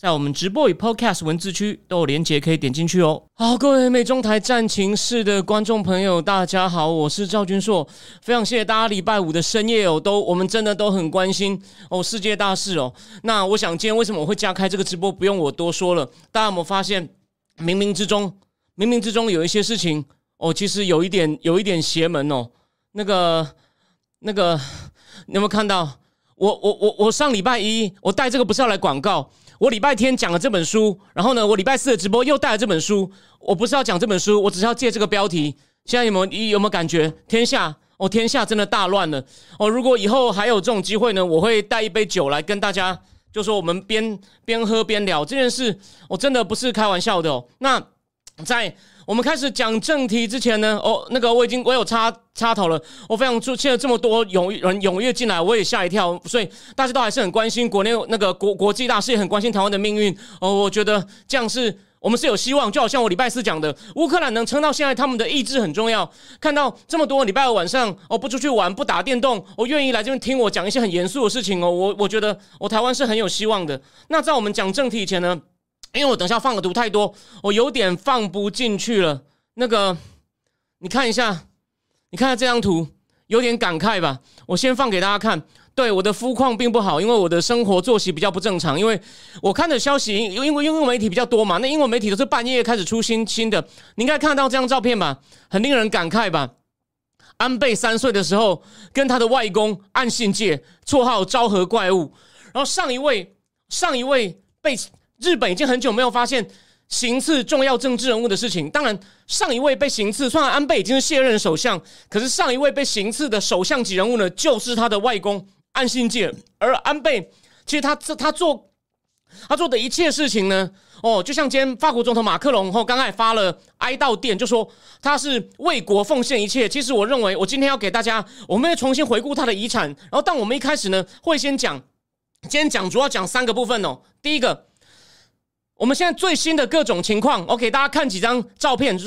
在我们直播与 Podcast 文字区都有连结，可以点进去哦。好，各位美中台战情室的观众朋友，大家好，我是赵君硕，非常谢谢大家礼拜五的深夜哦，都我们真的都很关心哦世界大事哦。那我想今天为什么我会加开这个直播，不用我多说了，大家有没有发现，冥冥之中，冥冥之中有一些事情哦，其实有一点有一点邪门哦。那个那个，你有没有看到？我我我我上礼拜一，我带这个不是要来广告。我礼拜天讲了这本书，然后呢，我礼拜四的直播又带了这本书。我不是要讲这本书，我只是要借这个标题。现在有没有你有没有感觉天下哦，天下真的大乱了哦！如果以后还有这种机会呢，我会带一杯酒来跟大家，就说我们边边喝边聊这件事。我真的不是开玩笑的哦。那在。我们开始讲正题之前呢，哦，那个我已经我有插插头了，我非常出现了这么多踊人踊跃进来，我也吓一跳，所以大家都还是很关心国内那个国国际大事，也很关心台湾的命运。哦，我觉得这样是我们是有希望，就好像我礼拜四讲的，乌克兰能撑到现在，他们的意志很重要。看到这么多礼拜二晚上哦不出去玩不打电动，我愿意来这边听我讲一些很严肃的事情哦，我我觉得我台湾是很有希望的。那在我们讲正题以前呢？因为我等下放的图太多，我有点放不进去了。那个，你看一下，你看下这张图，有点感慨吧？我先放给大家看。对，我的肤况并不好，因为我的生活作息比较不正常。因为我看的消息，因为英文媒体比较多嘛，那英文媒体都是半夜开始出新新的。你应该看到这张照片吧？很令人感慨吧？安倍三岁的时候，跟他的外公岸信介，绰号昭和怪物。然后上一位，上一位被。日本已经很久没有发现行刺重要政治人物的事情。当然，上一位被行刺，虽然安倍已经是卸任首相，可是上一位被行刺的首相级人物呢，就是他的外公安信介。而安倍，其实他这他做他做的一切事情呢，哦，就像今天法国总统马克龙后刚才发了哀悼电，就说他是为国奉献一切。其实我认为，我今天要给大家，我们要重新回顾他的遗产。然后，但我们一开始呢，会先讲，今天讲主要讲三个部分哦。第一个。我们现在最新的各种情况我给大家看几张照片，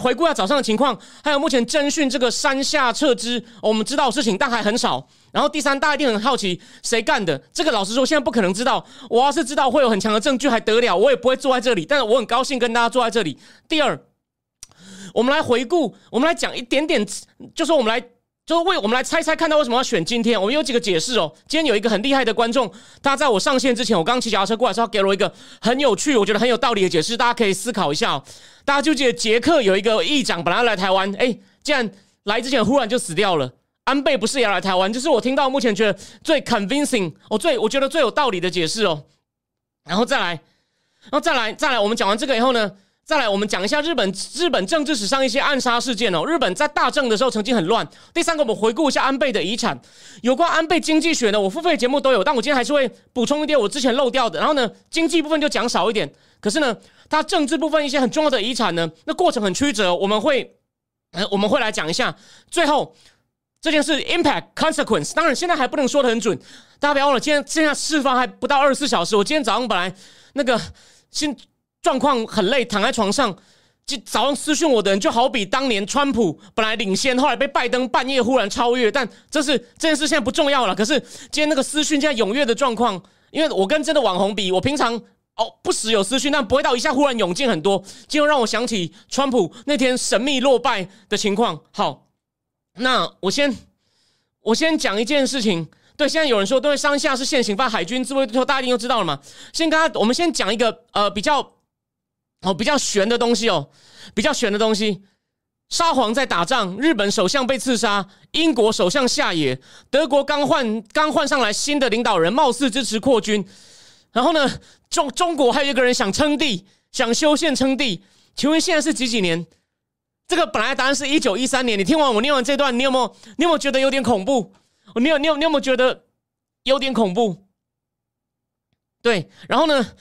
回顾一下早上的情况，还有目前侦讯这个山下撤资，我们知道的事情，但还很少。然后第三，大家一定很好奇谁干的，这个老实说，现在不可能知道。我要是知道会有很强的证据，还得了，我也不会坐在这里。但是我很高兴跟大家坐在这里。第二，我们来回顾，我们来讲一点点，就是我们来。就是为我们来猜猜，看到为什么要选今天？我们有几个解释哦。今天有一个很厉害的观众，他在我上线之前，我刚骑脚踏车过来时候，他给了我一个很有趣，我觉得很有道理的解释，大家可以思考一下哦。大家就记得捷克有一个议长，本来要来台湾，哎，竟然来之前忽然就死掉了。安倍不是也要来台湾？就是我听到目前觉得最 convincing，哦，最我觉得最有道理的解释哦。然后再来，然后再来，再来，我们讲完这个以后呢？再来，我们讲一下日本日本政治史上一些暗杀事件哦。日本在大政的时候曾经很乱。第三个，我们回顾一下安倍的遗产。有关安倍经济学呢，我付费节目都有，但我今天还是会补充一点我之前漏掉的。然后呢，经济部分就讲少一点。可是呢，他政治部分一些很重要的遗产呢，那过程很曲折，我们会，呃，我们会来讲一下。最后这件事 impact consequence，当然现在还不能说的很准。大家不要忘了，今天现在释放还不到二十四小时。我今天早上本来那个新。状况很累，躺在床上。就早上私讯我的人，就好比当年川普本来领先，后来被拜登半夜忽然超越。但这是这件事现在不重要了。可是今天那个私讯现在踊跃的状况，因为我跟真的网红比，我平常哦不时有私讯，但不会到一下忽然涌进很多，就让我想起川普那天神秘落败的情况。好，那我先我先讲一件事情。对，现在有人说，对，山下是现行犯，海军自卫队，大家一定都知道了嘛。先跟他，我们先讲一个呃比较。哦，比较悬的东西哦，比较悬的东西。沙皇在打仗，日本首相被刺杀，英国首相下野，德国刚换刚换上来新的领导人，貌似支持扩军。然后呢，中中国还有一个人想称帝，想修宪称帝。请问现在是几几年？这个本来答案是一九一三年。你听完我念完这段，你有没有你有没有觉得有点恐怖？你有你有你有没有觉得有点恐怖？对，然后呢？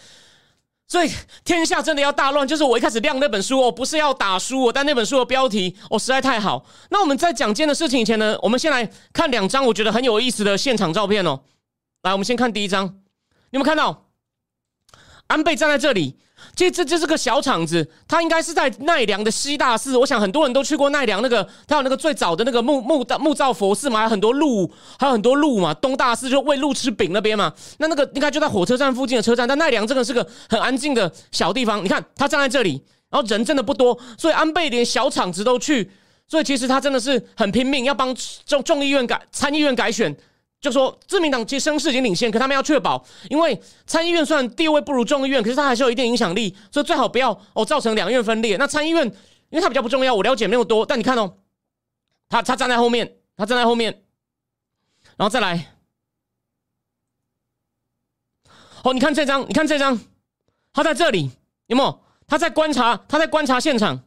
所以天下真的要大乱，就是我一开始亮那本书哦，不是要打书我，但那本书的标题哦实在太好。那我们在讲今天的事情以前呢，我们先来看两张我觉得很有意思的现场照片哦。来，我们先看第一张，你有没有看到安倍站在这里？这这这是个小厂子，它应该是在奈良的西大寺。我想很多人都去过奈良那个，它有那个最早的那个木木木造佛寺嘛，还有很多鹿，还有很多鹿嘛。东大寺就喂鹿吃饼那边嘛，那那个应该就在火车站附近的车站。但奈良真的是个很安静的小地方。你看他站在这里，然后人真的不多，所以安倍连小厂子都去，所以其实他真的是很拼命，要帮众众议院改参议院改选。就说自民党其实声势已经领先，可他们要确保，因为参议院虽然地位不如众议院，可是它还是有一定影响力，所以最好不要哦造成两院分裂。那参议院因为它比较不重要，我了解没有多，但你看哦，他他站在后面，他站在后面，然后再来，哦，你看这张，你看这张，他在这里有没有？他在观察，他在观察现场，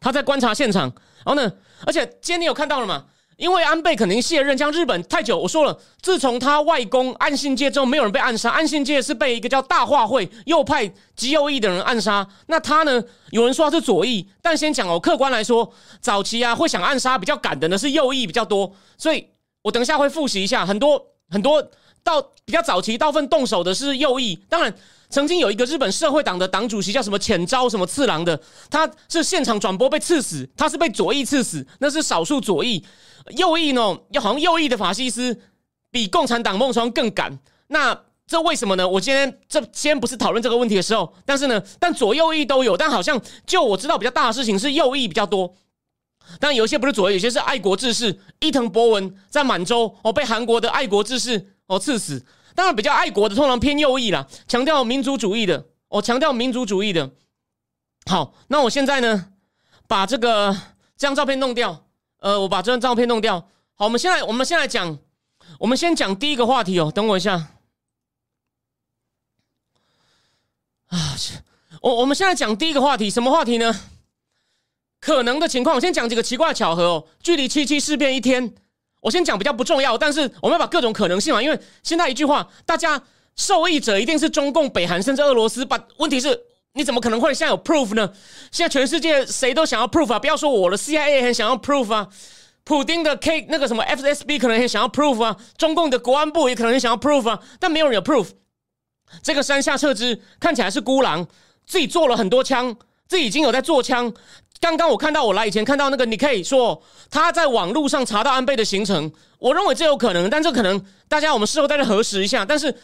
他在观察现场，然后呢，而且今天你有看到了吗？因为安倍肯定卸任，像日本太久。我说了，自从他外公岸信介之后，没有人被暗杀。岸信介是被一个叫大化会右派极右翼的人暗杀。那他呢？有人说他是左翼，但先讲哦，客观来说，早期啊会想暗杀比较敢的呢是右翼比较多。所以我等一下会复习一下，很多很多到比较早期大部分动手的是右翼。当然，曾经有一个日本社会党的党主席叫什么浅昭什么次郎的，他是现场转播被刺死，他是被左翼刺死，那是少数左翼。右翼呢？要好像右翼的法西斯比共产党孟川更敢。那这为什么呢？我今天这先不是讨论这个问题的时候，但是呢，但左右翼都有。但好像就我知道比较大的事情是右翼比较多。但有些不是左翼，有些是爱国志士。伊藤博文在满洲哦，被韩国的爱国志士哦刺死。当然，比较爱国的通常偏右翼啦，强调民族主义的哦，强调民族主义的。好，那我现在呢，把这个这张照片弄掉。呃，我把这张照片弄掉。好，我们现在，我们先来讲，我们先讲第一个话题哦。等我一下。啊，我我们现在讲第一个话题，什么话题呢？可能的情况，我先讲几个奇怪的巧合哦。距离七七事变一天，我先讲比较不重要，但是我们要把各种可能性嘛。因为现在一句话，大家受益者一定是中共、北韩甚至俄罗斯。把问题是。你怎么可能会现在有 proof 呢？现在全世界谁都想要 proof 啊！不要说我的 CIA 很想要 proof 啊，普丁的 K 那个什么 FSB 可能也想要 proof 啊，中共的国安部也可能很想要 proof 啊，但没有人有 proof。这个山下彻之看起来是孤狼，自己做了很多枪，自己已经有在做枪。刚刚我看到我来以前看到那个，你可以说他在网络上查到安倍的行程，我认为这有可能，但这可能大家我们事后再核实一下，但是。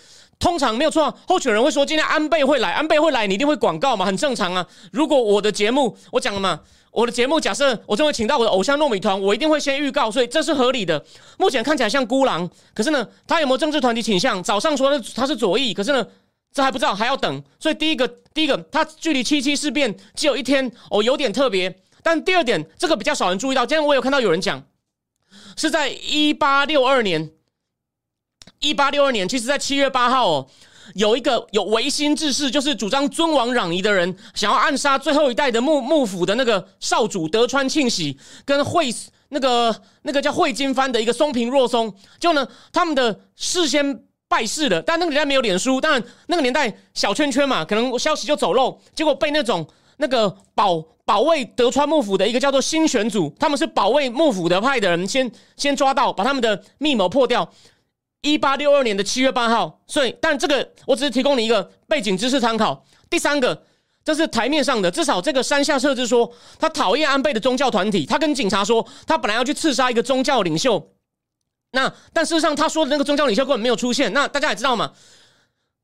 通常没有错，候选人会说今天安倍会来，安倍会来，你一定会广告嘛，很正常啊。如果我的节目我讲了嘛，我的节目假设我就会请到我的偶像糯米团，我一定会先预告，所以这是合理的。目前看起来像孤狼，可是呢，他有没有政治团体倾向？早上说他是左翼，可是呢，这还不知道，还要等。所以第一个，第一个，他距离七七事变只有一天，哦，有点特别。但第二点，这个比较少人注意到，今天我有看到有人讲，是在一八六二年。一八六二年，其实，在七月八号哦，有一个有维新志士，就是主张尊王攘夷的人，想要暗杀最后一代的幕幕府的那个少主德川庆喜，跟会那个那个叫会金藩的一个松平若松，就呢，他们的事先拜世了，但那个年代没有脸书，当然那个年代小圈圈嘛，可能消息就走漏，结果被那种那个保保卫德川幕府的一个叫做新选组，他们是保卫幕府的派的人，先先抓到，把他们的密谋破掉。一八六二年的七月八号，所以，但这个我只是提供你一个背景知识参考。第三个，这是台面上的，至少这个山下彻之说，他讨厌安倍的宗教团体，他跟警察说，他本来要去刺杀一个宗教领袖。那但事实上，他说的那个宗教领袖根本没有出现。那大家也知道嘛，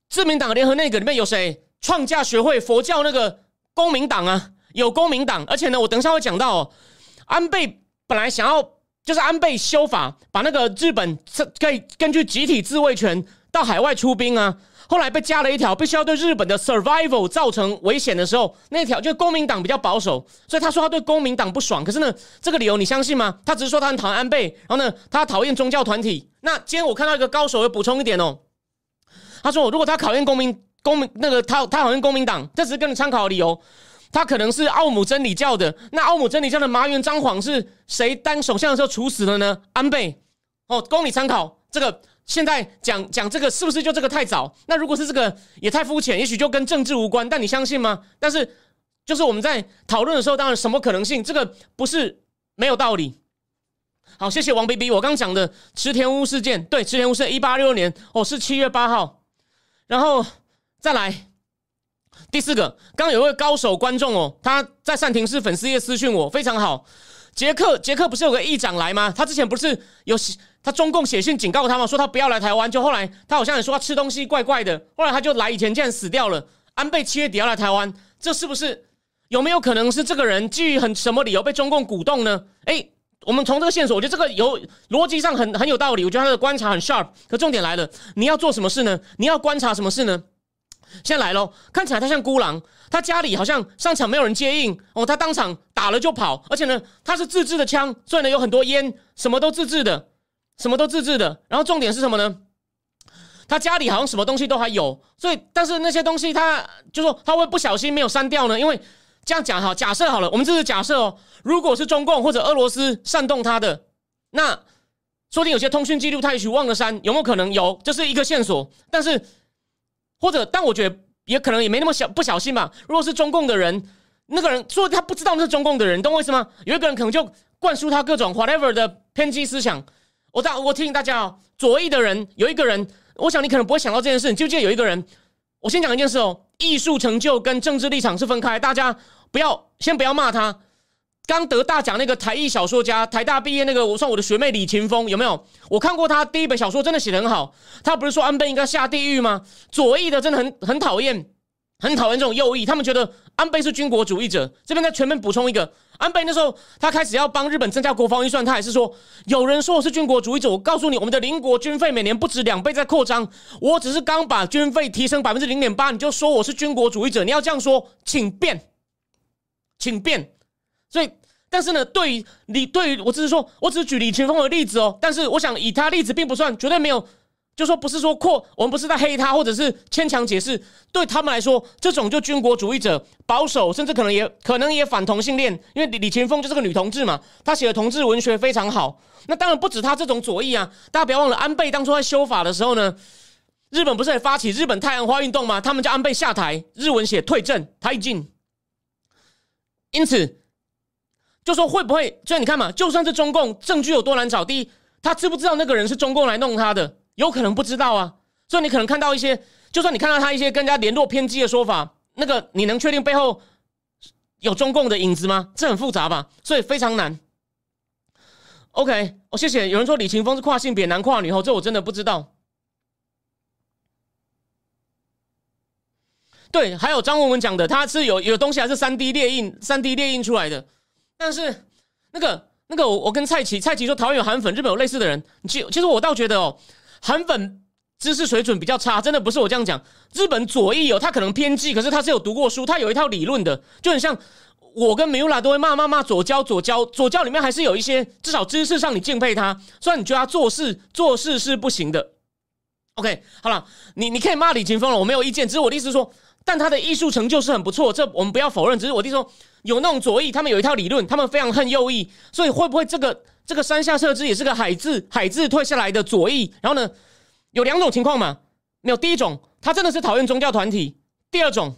自民党联合内阁里面有谁？创价学会佛教那个公民党啊，有公民党，而且呢，我等一下会讲到，哦安倍本来想要。就是安倍修法，把那个日本这可以根据集体自卫权到海外出兵啊。后来被加了一条，必须要对日本的 survival 造成危险的时候，那条就公民党比较保守，所以他说他对公民党不爽。可是呢，这个理由你相信吗？他只是说他很讨厌安倍，然后呢，他讨厌宗教团体。那今天我看到一个高手要补充一点哦，他说如果他讨厌公民公民那个他他讨厌公民党，这只是跟你参考的理由。他可能是奥姆真理教的，那奥姆真理教的麻原彰晃是谁当首相的时候处死的呢？安倍，哦，供你参考。这个现在讲讲这个是不是就这个太早？那如果是这个也太肤浅，也许就跟政治无关。但你相信吗？但是就是我们在讨论的时候，当然什么可能性？这个不是没有道理。好，谢谢王 B B。我刚讲的池田屋事件，对，池田屋是一八六六年，哦，是七月八号。然后再来第四个，刚有位高手观众哦，他在善庭市粉丝页私讯我，非常好。杰克，杰克不是有个议长来吗？他之前不是有他中共写信警告他吗？说他不要来台湾。就后来他好像也说他吃东西怪怪的，后来他就来以前竟然死掉了。安倍七月底要来台湾，这是不是有没有可能是这个人基于很什么理由被中共鼓动呢？哎，我们从这个线索，我觉得这个有逻辑上很很有道理。我觉得他的观察很 sharp。可重点来了，你要做什么事呢？你要观察什么事呢？现在来喽，看起来他像孤狼，他家里好像上场没有人接应哦，他当场打了就跑，而且呢，他是自制的枪，所以呢有很多烟，什么都自制的，什么都自制的。然后重点是什么呢？他家里好像什么东西都还有，所以但是那些东西他就说他会不小心没有删掉呢？因为这样讲哈，假设好了，我们这是假设哦，如果是中共或者俄罗斯煽动他的，那说不定有些通讯记录他也许忘了删，有没有可能有？这是一个线索，但是。或者，但我觉得也可能也没那么小不小心吧。如果是中共的人，那个人说他不知道那是中共的人，懂我意思吗？有一个人可能就灌输他各种 whatever 的偏激思想。我大我提醒大家哦，左翼的人有一个人，我想你可能不会想到这件事。你就记得有一个人，我先讲一件事哦，艺术成就跟政治立场是分开，大家不要先不要骂他。刚得大奖那个台艺小说家，台大毕业那个，我算我的学妹李勤峰有没有？我看过他第一本小说，真的写的很好。他不是说安倍应该下地狱吗？左翼的真的很很讨厌，很讨厌这种右翼。他们觉得安倍是军国主义者。这边再全面补充一个，安倍那时候他开始要帮日本增加国防预算，他也是说有人说我是军国主义者。我告诉你，我们的邻国军费每年不止两倍在扩张，我只是刚把军费提升百分之零点八，你就说我是军国主义者？你要这样说，请便，请便。所以，但是呢，对于你，对于我只是说，我只是举李群峰的例子哦。但是，我想以他例子并不算，绝对没有，就说不是说扩，我们不是在黑他，或者是牵强解释。对他们来说，这种就军国主义者、保守，甚至可能也可能也反同性恋，因为李李群峰就是个女同志嘛，她写的同志文学非常好。那当然不止他这种左翼啊，大家不要忘了，安倍当初在修法的时候呢，日本不是也发起日本太阳花运动吗？他们叫安倍下台，日文写退阵、退进。因此。就说会不会？所以你看嘛，就算是中共证据有多难找，第一，他知不知道那个人是中共来弄他的？有可能不知道啊。所以你可能看到一些，就算你看到他一些跟人家联络偏激的说法，那个你能确定背后有中共的影子吗？这很复杂吧？所以非常难。OK，哦，谢谢。有人说李勤峰是跨性别男跨女，后这我真的不知道。对，还有张文文讲的，他是有有东西还是三 D 列印，三 D 列印出来的。但是那个那个，我我跟蔡奇蔡奇说，台湾有韩粉，日本有类似的人。其其实我倒觉得哦，韩粉知识水准比较差，真的不是我这样讲。日本左翼有他可能偏激，可是他是有读过书，他有一套理论的，就很像我跟米乌拉都会骂骂骂左交左交左交里面还是有一些至少知识上你敬佩他，虽然你觉得他做事做事是不行的。OK，好了，你你可以骂李勤峰了，我没有意见，只是我的意思说。但他的艺术成就是很不错，这我们不要否认。只是我弟说有那种左翼，他们有一套理论，他们非常恨右翼，所以会不会这个这个山下社之也是个海字海字退下来的左翼？然后呢，有两种情况嘛？没有，第一种他真的是讨厌宗教团体；第二种，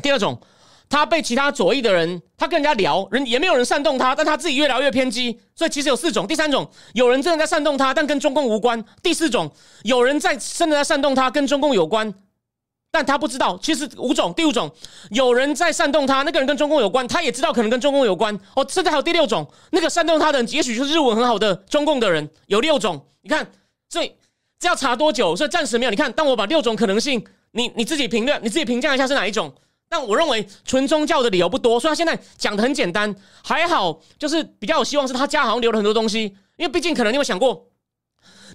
第二种他被其他左翼的人，他跟人家聊，人也没有人煽动他，但他自己越聊越偏激。所以其实有四种。第三种，有人真的在煽动他，但跟中共无关；第四种，有人在真的在煽动他，跟中共有关。但他不知道，其实五种，第五种，有人在煽动他，那个人跟中共有关，他也知道可能跟中共有关。哦，甚至还有第六种，那个煽动他的人，也许就是日文很好的中共的人，有六种。你看，所以这要查多久？所以暂时没有。你看，当我把六种可能性，你你自己评论，你自己评价一下是哪一种。但我认为纯宗教的理由不多，所以他现在讲的很简单，还好，就是比较有希望是他家好像留了很多东西，因为毕竟可能你有想过。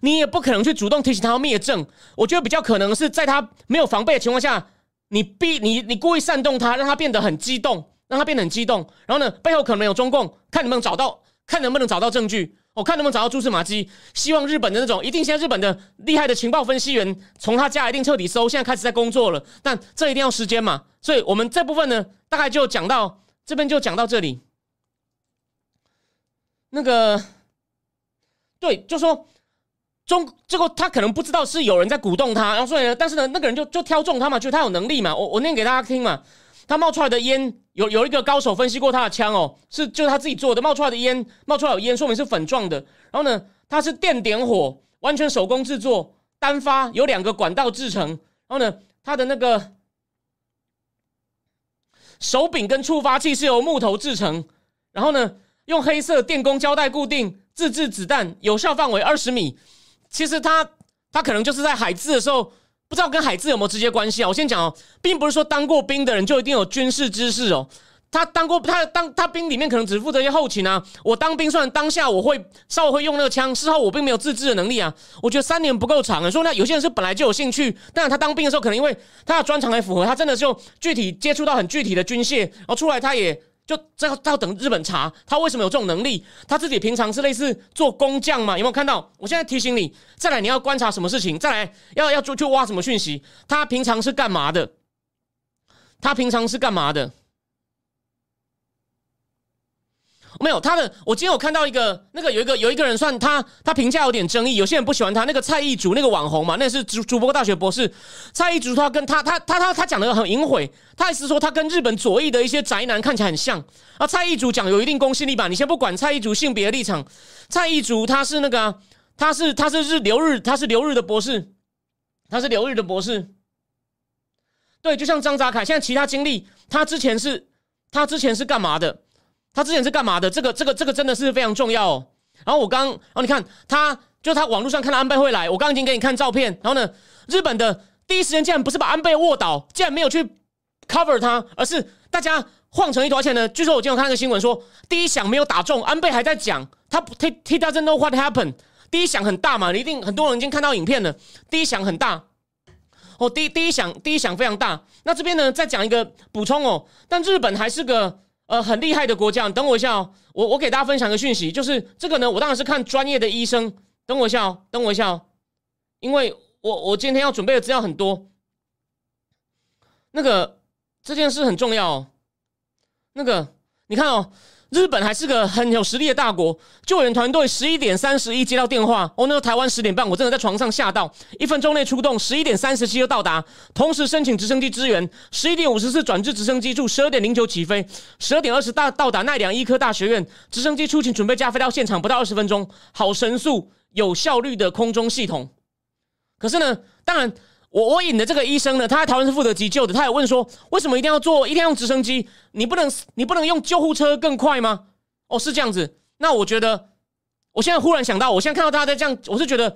你也不可能去主动提醒他要灭证，我觉得比较可能是在他没有防备的情况下，你逼你你故意煽动他，让他变得很激动，让他变得很激动，然后呢，背后可能有中共，看能不能找到，看能不能找到证据，我看能不能找到蛛丝马迹。希望日本的那种，一定现在日本的厉害的情报分析员从他家一定彻底搜，现在开始在工作了，但这一定要时间嘛，所以我们这部分呢，大概就讲到这边就讲到这里。那个，对，就说。中这个他可能不知道是有人在鼓动他，然后所以呢，但是呢，那个人就就挑中他嘛，觉得他有能力嘛。我我念给大家听嘛，他冒出来的烟有有一个高手分析过他的枪哦，是就是他自己做的，冒出来的烟冒出来有烟，说明是粉状的。然后呢，它是电点火，完全手工制作，单发有两个管道制成。然后呢，它的那个手柄跟触发器是由木头制成。然后呢，用黑色电工胶带固定，自制子弹，有效范围二十米。其实他他可能就是在海自的时候，不知道跟海自有没有直接关系啊？我先讲哦，并不是说当过兵的人就一定有军事知识哦。他当过他当他兵里面可能只负责一些后勤啊。我当兵虽然当下我会稍微会用那个枪，事后我并没有自制的能力啊。我觉得三年不够长啊。说那有些人是本来就有兴趣，但是他当兵的时候可能因为他的专长还符合，他真的就具体接触到很具体的军械，然后出来他也。就这要要等日本查他为什么有这种能力？他自己平常是类似做工匠吗？有没有看到？我现在提醒你，再来你要观察什么事情？再来要要去去挖什么讯息？他平常是干嘛的？他平常是干嘛的？没有他的，我今天有看到一个，那个有一个有一个人算他，他评价有点争议，有些人不喜欢他。那个蔡义竹那个网红嘛，那是主主播大学博士蔡义竹，他跟他他他他他讲的很隐晦，他意思说他跟日本左翼的一些宅男看起来很像。啊，蔡义竹讲有一定公信力吧？你先不管蔡义竹性别立场，蔡义竹他是那个他是他是日留日他是留日的博士，他是留日的博士。对，就像张扎凯，现在其他经历，他之前是他之前是干嘛的？他之前是干嘛的？这个、这个、这个真的是非常重要。哦。然后我刚，然后你看，他就他网络上看到安倍会来，我刚已经给你看照片。然后呢，日本的第一时间竟然不是把安倍卧倒，竟然没有去 cover 他，而是大家晃成一团。而且呢，据说我今天看那个新闻说，第一响没有打中，安倍还在讲，他 he he doesn't know what happened。第一响很大嘛，你一定很多人已经看到影片了。第一响很大，哦，第一第一响第一响非常大。那这边呢，再讲一个补充哦，但日本还是个。呃，很厉害的国家，等我一下哦。我我给大家分享个讯息，就是这个呢，我当然是看专业的医生。等我一下哦，等我一下哦，因为我我今天要准备的资料很多。那个这件事很重要哦。那个你看哦。日本还是个很有实力的大国，救援团队十一点三十一接到电话，哦，那个台湾十点半，我真的在床上吓到，一分钟内出动，十一点三十七就到达，同时申请直升机支援，十一点五十四转至直升机处，十二点零九起飞，十二点二十到到达奈良医科大学院，直升机出勤准备加飞到现场，不到二十分钟，好神速有效率的空中系统。可是呢，当然。我我引的这个医生呢，他在台湾是负责急救的。他也问说，为什么一定要做，一定要用直升机？你不能，你不能用救护车更快吗？哦，是这样子。那我觉得，我现在忽然想到，我现在看到他在这样，我是觉得，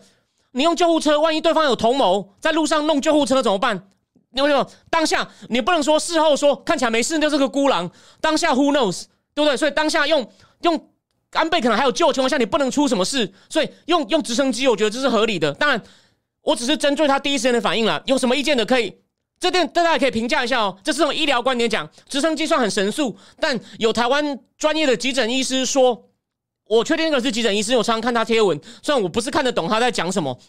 你用救护车，万一对方有同谋，在路上弄救护车怎么办？因为当下你不能说事后说看起来没事就是个孤狼。当下 who knows，对不对？所以当下用用安倍可能还有救的情况下，你不能出什么事，所以用用直升机，我觉得这是合理的。当然。我只是针对他第一时间的反应了，有什么意见的可以，这点大家也可以评价一下哦。这是从医疗观点讲，直升机算很神速，但有台湾专业的急诊医师说，我确定那个是急诊医师，我常常看他贴文，虽然我不是看得懂他在讲什么，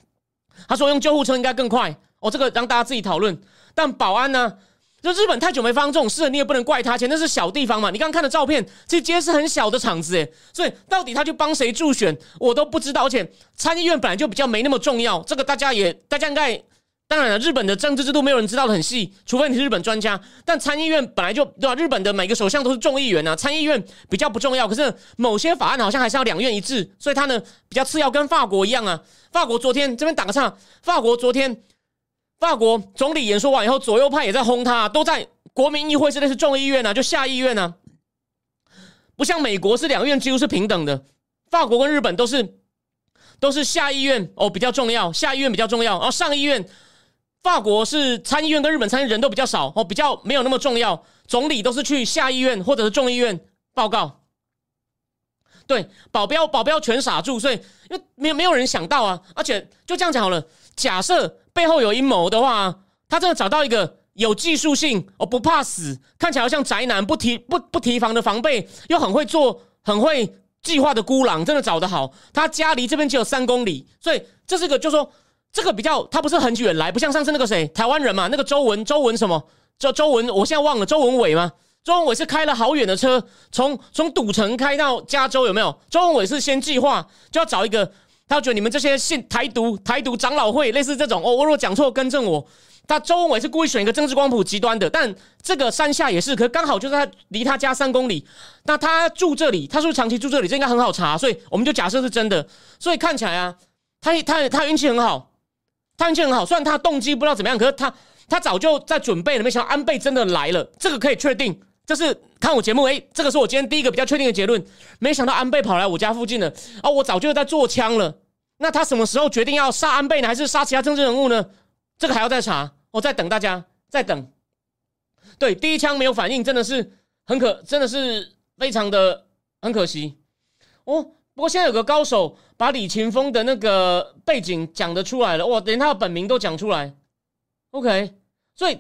他说用救护车应该更快，哦，这个让大家自己讨论。但保安呢？就日本太久没发生这种事，你也不能怪他，且那是小地方嘛。你刚刚看的照片，这街是很小的场子，诶，所以到底他去帮谁助选，我都不知道。而且参议院本来就比较没那么重要，这个大家也大家应该当然了，日本的政治制度没有人知道的很细，除非你是日本专家。但参议院本来就对吧？日本的每个首相都是众议员啊，参议院比较不重要。可是某些法案好像还是要两院一致，所以他呢比较次要，跟法国一样啊。法国昨天这边打个岔，法国昨天。法国总理演说完以后，左右派也在轰他，都在国民议会是类是众议院啊，就下议院呢，不像美国是两院几乎是平等的，法国跟日本都是都是下议院哦比较重要，下议院比较重要，然后上议院，法国是参议院跟日本参议人都比较少哦，比较没有那么重要，总理都是去下议院或者是众议院报告，对，保镖保镖全傻住，所以因为没有没有人想到啊，而且就这样讲好了，假设。背后有阴谋的话，他真的找到一个有技术性哦，不怕死，看起来像宅男，不提不不提防的防备，又很会做、很会计划的孤狼，真的找得好。他家离这边只有三公里，所以这是个，就说这个比较，他不是很远来，不像上次那个谁，台湾人嘛，那个周文，周文什么？叫周文，我现在忘了，周文伟吗？周文伟是开了好远的车，从从赌城开到加州，有没有？周文伟是先计划就要找一个。他觉得你们这些信台独台独长老会类似这种哦，我如果讲错更正我。他周文伟是故意选一个政治光谱极端的，但这个山下也是，可刚好就是他离他家三公里。那他住这里，他是不是长期住这里？这应该很好查，所以我们就假设是真的。所以看起来啊，他他他运气很好，他运气很好。虽然他动机不知道怎么样，可是他他早就在准备了。没想到安倍真的来了，这个可以确定。就是看我节目，哎，这个是我今天第一个比较确定的结论。没想到安倍跑来我家附近了，哦，我早就在做枪了。那他什么时候决定要杀安倍呢？还是杀其他政治人物呢？这个还要再查。我在等大家，在等。对，第一枪没有反应，真的是很可，真的是非常的很可惜。哦，不过现在有个高手把李勤峰的那个背景讲得出来了，哇，连他的本名都讲出来。OK，所以，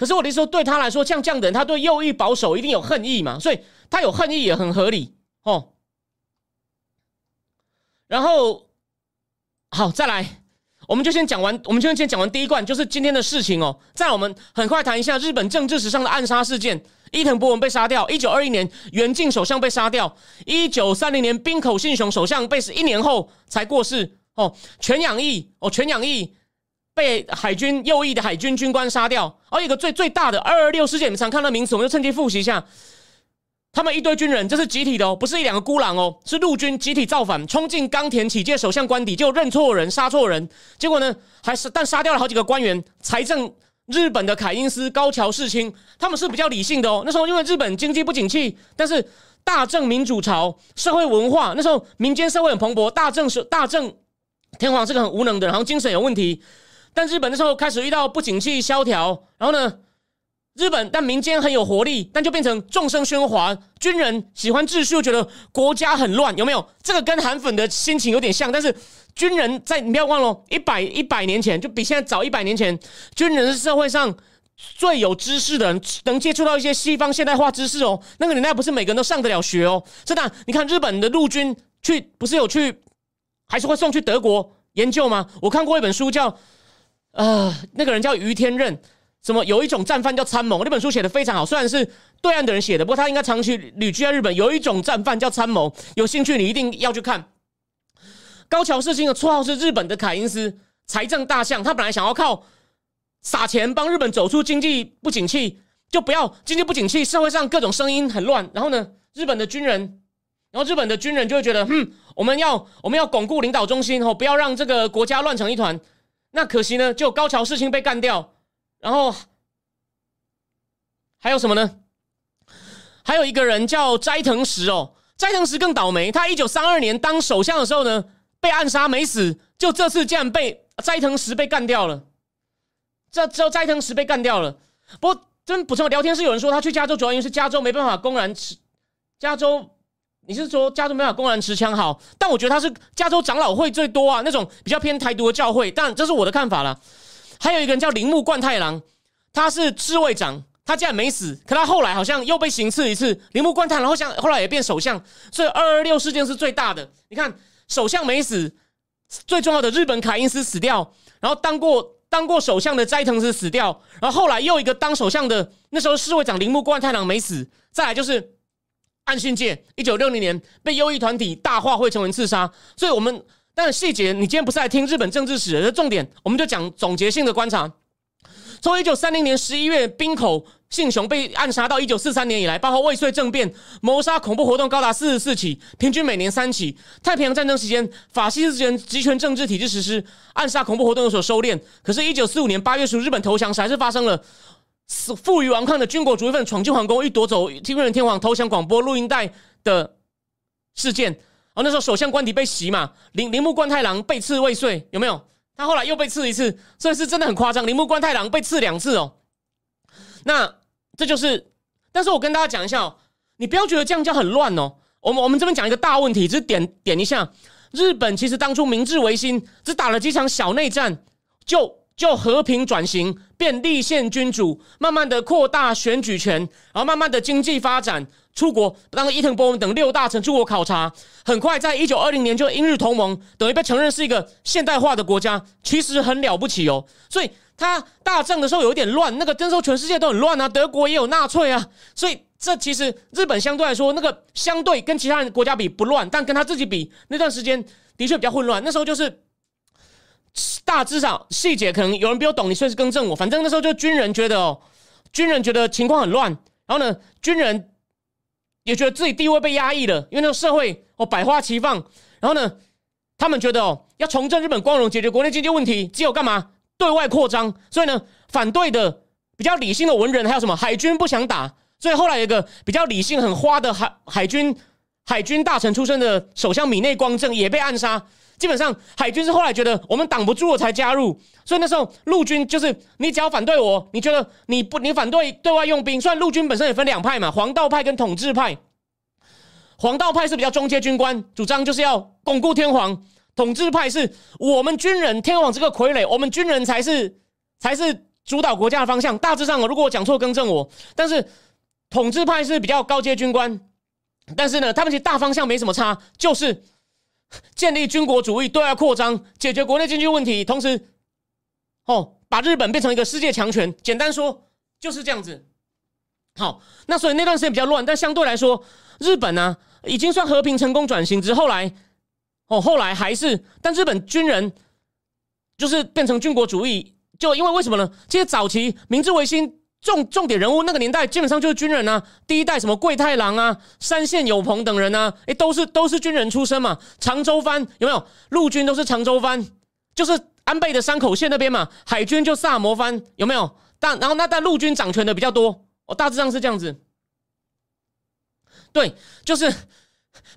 可是我的意思说，对他来说，像这样的人，他对右翼保守一定有恨意嘛，所以他有恨意也很合理。哦，然后，好，再来。我们就先讲完，我们就先讲完第一段，就是今天的事情哦。再我们很快谈一下日本政治史上的暗杀事件：伊藤博文被杀掉，一九二一年远近首相被杀掉，一九三零年滨口信雄首相被死一年后才过世。哦，全养义哦，全养义被海军右翼的海军军官杀掉。而一个最最大的二二六事件，你们常看到名词，我们就趁机复习一下。他们一堆军人，这是集体的哦，不是一两个孤狼哦，是陆军集体造反，冲进冈田启介首相官邸，就认错人，杀错人，结果呢，还是但杀掉了好几个官员。财政日本的凯因斯、高桥世清，他们是比较理性的哦。那时候因为日本经济不景气，但是大正民主潮，社会文化那时候民间社会很蓬勃。大正是大正天皇是个很无能的人，好像精神有问题。但日本那时候开始遇到不景气萧条，然后呢？日本，但民间很有活力，但就变成众生喧哗，军人喜欢秩序，又觉得国家很乱，有没有？这个跟韩粉的心情有点像。但是军人在你不要忘了，一百一百年前就比现在早一百年前，军人是社会上最有知识的人，能接触到一些西方现代化知识哦。那个年代不是每个人都上得了学哦。真的，你看日本的陆军去，不是有去，还是会送去德国研究吗？我看过一本书，叫呃，那个人叫于天任。什么？有一种战犯叫参谋，那本书写的非常好。虽然是对岸的人写的，不过他应该长期旅居在日本。有一种战犯叫参谋，有兴趣你一定要去看。高桥世清的绰号是日本的凯因斯，财政大象。他本来想要靠撒钱帮日本走出经济不景气，就不要经济不景气，社会上各种声音很乱。然后呢，日本的军人，然后日本的军人就会觉得，嗯，我们要我们要巩固领导中心，哦，不要让这个国家乱成一团。那可惜呢，就高桥世情被干掉。然后还有什么呢？还有一个人叫斋藤石哦，斋藤石更倒霉。他一九三二年当首相的时候呢，被暗杀没死。就这次竟然被斋藤石被干掉了。这之后斋藤石被干掉了。不过真补充，聊天室有人说他去加州主要因为是加州没办法公然持加州，你是说加州没法公然持枪好？但我觉得他是加州长老会最多啊，那种比较偏台独的教会。但这是我的看法了。还有一个人叫铃木贯太郎，他是侍卫长，他竟然没死，可他后来好像又被行刺一次。铃木贯太郎后像后来也变首相，所以二二六事件是最大的。你看，首相没死，最重要的日本凯因斯死掉，然后当过当过首相的斋藤是死掉，然后后来又一个当首相的那时候侍卫长铃木贯太郎没死，再来就是岸信介，一九六零年被右翼团体大化会成为刺杀，所以我们。但细节，你今天不是来听日本政治史的重点，我们就讲总结性的观察。从一九三零年十一月滨口信雄被暗杀到一九四三年以来，包括未遂政变、谋杀、恐怖活动高达四十四起，平均每年三起。太平洋战争期间，法西斯人集权政治体制实施，暗杀恐怖活动有所收敛。可是，一九四五年八月初日本投降时，还是发生了负隅顽抗的军国主义分闯进皇宫，欲夺走日本天皇投降广播录音带的事件。哦，那时候首相官邸被袭嘛，铃铃木贯太郎被刺未遂，有没有？他后来又被刺一次，所以是真的很夸张。铃木贯太郎被刺两次哦。那这就是，但是我跟大家讲一下哦，你不要觉得这样叫很乱哦。我们我们这边讲一个大问题，只是点点一下。日本其实当初明治维新只打了几场小内战，就就和平转型变立宪君主，慢慢的扩大选举权，然后慢慢的经济发展。出国，当伊藤博文等六大臣出国考察，很快在一九二零年就英日同盟，等于被承认是一个现代化的国家，其实很了不起哦。所以他大战的时候有点乱，那个征收全世界都很乱啊，德国也有纳粹啊，所以这其实日本相对来说，那个相对跟其他人国家比不乱，但跟他自己比，那段时间的确比较混乱。那时候就是大致上细节可能有人比我懂，你随时更正我。反正那时候就军人觉得哦，军人觉得情况很乱，然后呢，军人也觉得自己地位被压抑了，因为那个社会哦百花齐放，然后呢，他们觉得哦要重振日本光荣，解决国内经济问题，只有干嘛对外扩张。所以呢，反对的比较理性的文人还有什么海军不想打。所以后来有一个比较理性、很花的海海军海军大臣出身的首相米内光政也被暗杀。基本上海军是后来觉得我们挡不住了才加入。所以那时候陆军就是你只要反对我，你觉得你不你反对对外用兵。虽然陆军本身也分两派嘛，黄道派跟统治派。黄道派是比较中阶军官，主张就是要巩固天皇。统治派是我们军人，天皇这个傀儡，我们军人才是才是主导国家的方向。大致上，如果我讲错，更正我。但是。统治派是比较高阶军官，但是呢，他们其实大方向没什么差，就是 建立军国主义，对外扩张，解决国内经济问题，同时，哦，把日本变成一个世界强权。简单说就是这样子。好，那所以那段时间比较乱，但相对来说，日本呢已经算和平成功转型。之后来，哦，后来还是，但日本军人就是变成军国主义，就因为为什么呢？这些早期明治维新。重重点人物那个年代基本上就是军人啊，第一代什么桂太郎啊、山县有朋等人啊，诶，都是都是军人出身嘛。长州藩有没有陆军都是长州藩，就是安倍的山口县那边嘛。海军就萨摩藩有没有？但然后那但陆军掌权的比较多，哦，大致上是这样子。对，就是。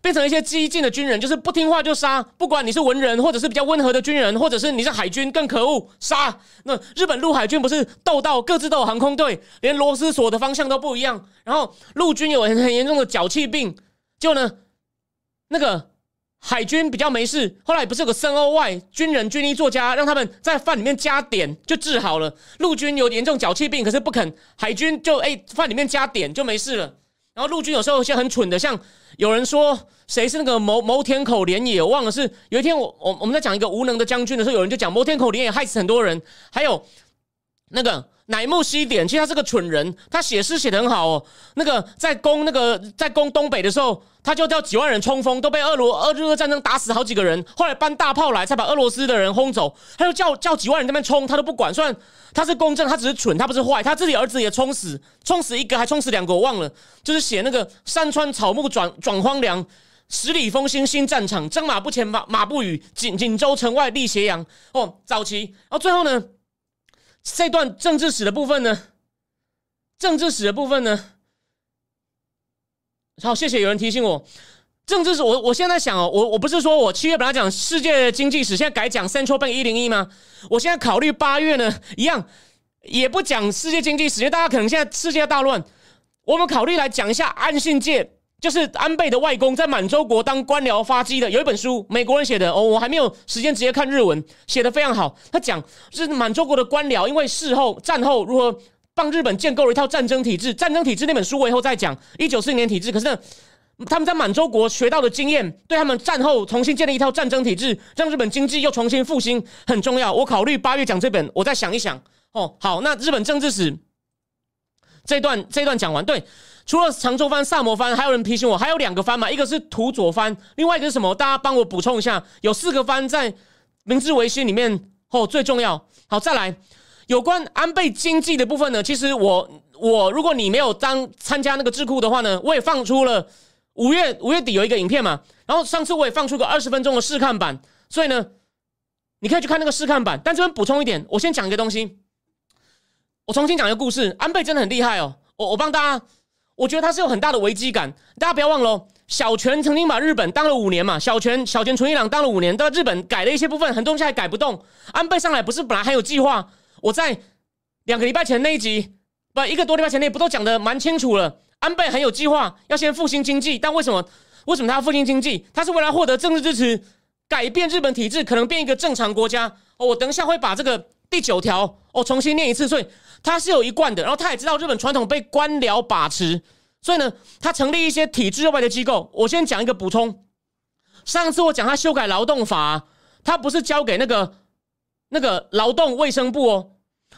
变成一些激进的军人，就是不听话就杀，不管你是文人，或者是比较温和的军人，或者是你是海军，更可恶，杀。那日本陆海军不是斗到各自都有航空队，连螺丝锁的方向都不一样。然后陆军有很很严重的脚气病，就呢，那个海军比较没事。后来不是有个森欧外军人军医作家，让他们在饭里面加碘就治好了。陆军有严重脚气病，可是不肯，海军就哎饭里面加碘就没事了。然后陆军有时候有些很蠢的，像有人说谁是那个谋谋天口连野，我忘了是有一天我我我们在讲一个无能的将军的时候，有人就讲谋天口连野害死很多人，还有那个乃木希典，其实他是个蠢人，他写诗写的很好哦。那个在攻那个在攻东北的时候，他就叫几万人冲锋，都被俄罗俄日俄战争打死好几个人，后来搬大炮来才把俄罗斯的人轰走，他就叫叫几万人那边冲，他都不管，虽然。他是公正，他只是蠢，他不是坏。他自己儿子也冲死，冲死一个，还冲死两个，我忘了。就是写那个山川草木转转荒凉，十里风兴新战场，征马不前马马不语，锦锦州城外立斜阳。哦，早期，然后最后呢，这段政治史的部分呢，政治史的部分呢，好，谢谢有人提醒我。政治史我我现在想哦，我我不是说我七月本来讲世界经济史，现在改讲 Central Bank 一零一吗？我现在考虑八月呢，一样也不讲世界经济史，因为大家可能现在世界大乱，我们考虑来讲一下安信介，就是安倍的外公，在满洲国当官僚发迹的，有一本书，美国人写的哦，我还没有时间直接看日文，写的非常好。他讲是满洲国的官僚，因为事后战后如何帮日本建构了一套战争体制，战争体制那本书我以后再讲，一九四零年体制，可是。他们在满洲国学到的经验，对他们战后重新建立一套战争体制，让日本经济又重新复兴很重要。我考虑八月讲这本，我再想一想。哦，好，那日本政治史这段这段讲完。对，除了长州藩、萨摩藩，还有人提醒我，还有两个藩嘛，一个是土佐藩，另外一个是什么？大家帮我补充一下。有四个藩在明治维新里面，哦，最重要。好，再来有关安倍经济的部分呢？其实我我如果你没有当参加那个智库的话呢，我也放出了。五月五月底有一个影片嘛，然后上次我也放出个二十分钟的试看版，所以呢，你可以去看那个试看版。但这边补充一点，我先讲一个东西，我重新讲一个故事。安倍真的很厉害哦，我我帮大家，我觉得他是有很大的危机感。大家不要忘了，小泉曾经把日本当了五年嘛，小泉小泉纯一郎当了五年，到日本改了一些部分，很多东西还改不动。安倍上来不是本来还有计划？我在两个礼拜前那一集，不一个多礼拜前那不都讲的蛮清楚了？安倍很有计划，要先复兴经济，但为什么？为什么他要复兴经济？他是为了获得政治支持，改变日本体制，可能变一个正常国家。哦，我等一下会把这个第九条哦重新念一次。所以他是有一贯的，然后他也知道日本传统被官僚把持，所以呢，他成立一些体制外的机构。我先讲一个补充，上次我讲他修改劳动法，他不是交给那个那个劳动卫生部哦，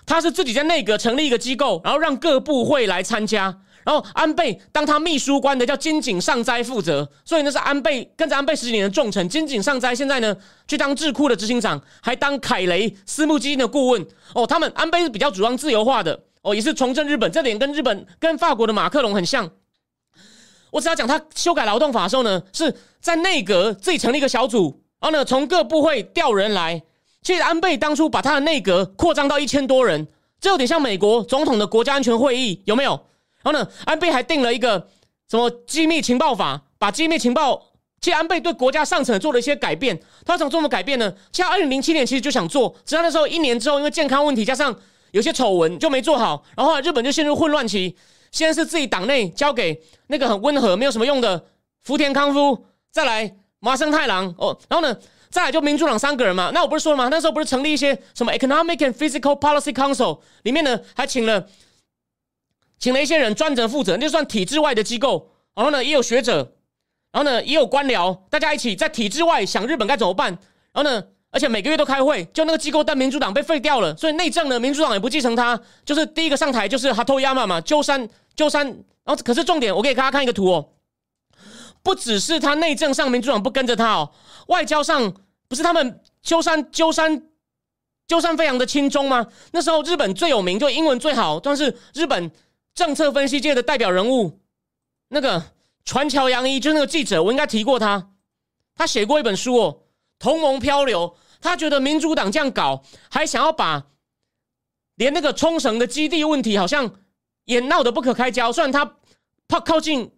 他是自己在内阁成立一个机构，然后让各部会来参加。然后安倍当他秘书官的叫金井上斋负责，所以那是安倍跟着安倍十几年的重臣。金井上斋现在呢去当智库的执行长，还当凯雷私募基金的顾问。哦，他们安倍是比较主张自由化的，哦，也是重振日本，这点跟日本跟法国的马克龙很像。我只要讲他修改劳动法的时候呢，是在内阁自己成立一个小组，然后呢从各部会调人来。其实安倍当初把他的内阁扩张到一千多人，这有点像美国总统的国家安全会议，有没有？然后呢，安倍还定了一个什么机密情报法，把机密情报。其实安倍对国家上层做了一些改变，他想做什么改变呢？其实二零零七年其实就想做，只是那时候一年之后因为健康问题加上有些丑闻就没做好，然后日本就陷入混乱期。现在是自己党内交给那个很温和、没有什么用的福田康夫，再来麻生太郎哦，然后呢，再来就民主党三个人嘛。那我不是说了吗？那时候不是成立一些什么 Economic and Physical Policy Council，里面呢还请了请了一些人专责负责，就算体制外的机构。然后呢，也有学者，然后呢，也有官僚，大家一起在体制外想日本该怎么办。然后呢，而且每个月都开会。就那个机构，但民主党被废掉了，所以内政呢，民主党也不继承他。就是第一个上台就是哈托亚马嘛，鸠山。鸠山，然后可是重点，我给大家看一个图哦，不只是他内政上民主党不跟着他哦，外交上不是他们鸠山鸠山鸠山非常的亲中吗？那时候日本最有名，就英文最好，但是日本政策分析界的代表人物，那个传桥洋一，就是那个记者，我应该提过他，他写过一本书哦，《同盟漂流》，他觉得民主党这样搞，还想要把连那个冲绳的基地问题，好像。也闹得不可开交，虽然他怕靠近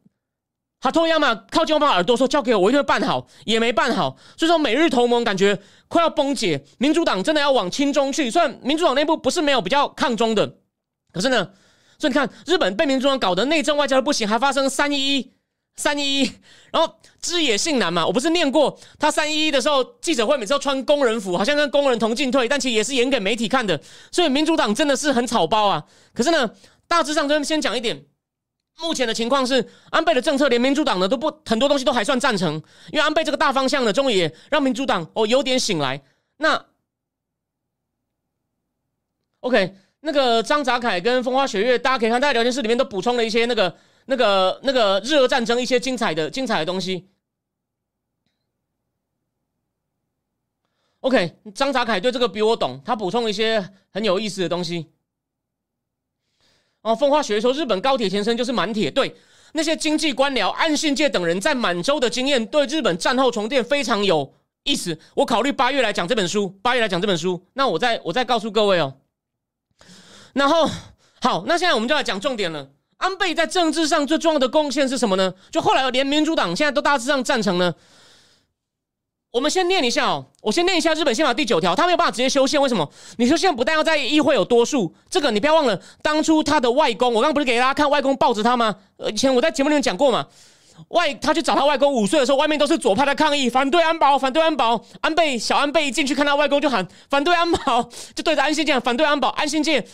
哈托亚马，靠近我把耳朵说交给我，我一定会办好，也没办好。所以说，美日同盟感觉快要崩解，民主党真的要往亲中去。虽然民主党内部不是没有比较抗中的，可是呢，所以你看日本被民主党搞得内政外交都不行，还发生三一一三一一，然后知野信男嘛，我不是念过他三一一的时候记者会每次都穿工人服，好像跟工人同进退，但其实也是演给媒体看的。所以民主党真的是很草包啊。可是呢。大致上，就先讲一点。目前的情况是，安倍的政策连民主党呢都不很多东西都还算赞成，因为安倍这个大方向呢，终于也让民主党哦有点醒来。那 OK，那个张泽凯跟风花雪月，大家可以看在聊天室里面都补充了一些那个那个那个日俄战争一些精彩的精彩的东西。OK，张泽凯对这个比我懂，他补充了一些很有意思的东西。哦，风花雪月说，日本高铁前身就是满铁。对，那些经济官僚、岸信介等人在满洲的经验，对日本战后重建非常有意思。我考虑八月来讲这本书，八月来讲这本书。那我再我再告诉各位哦。然后，好，那现在我们就来讲重点了。安倍在政治上最重要的贡献是什么呢？就后来连民主党现在都大致上赞成呢。我们先念一下哦，我先念一下日本宪法第九条，他没有办法直接修宪，为什么？你说现在不但要在议会有多数，这个你不要忘了，当初他的外公，我刚不是给大家看外公抱着他吗？以前我在节目里面讲过嘛，外他去找他外公五岁的时候，外面都是左派的抗议，反对安保，反对安保。安倍小安倍一进去看他外公就喊反对安保，就对着安信介反对安保。安信介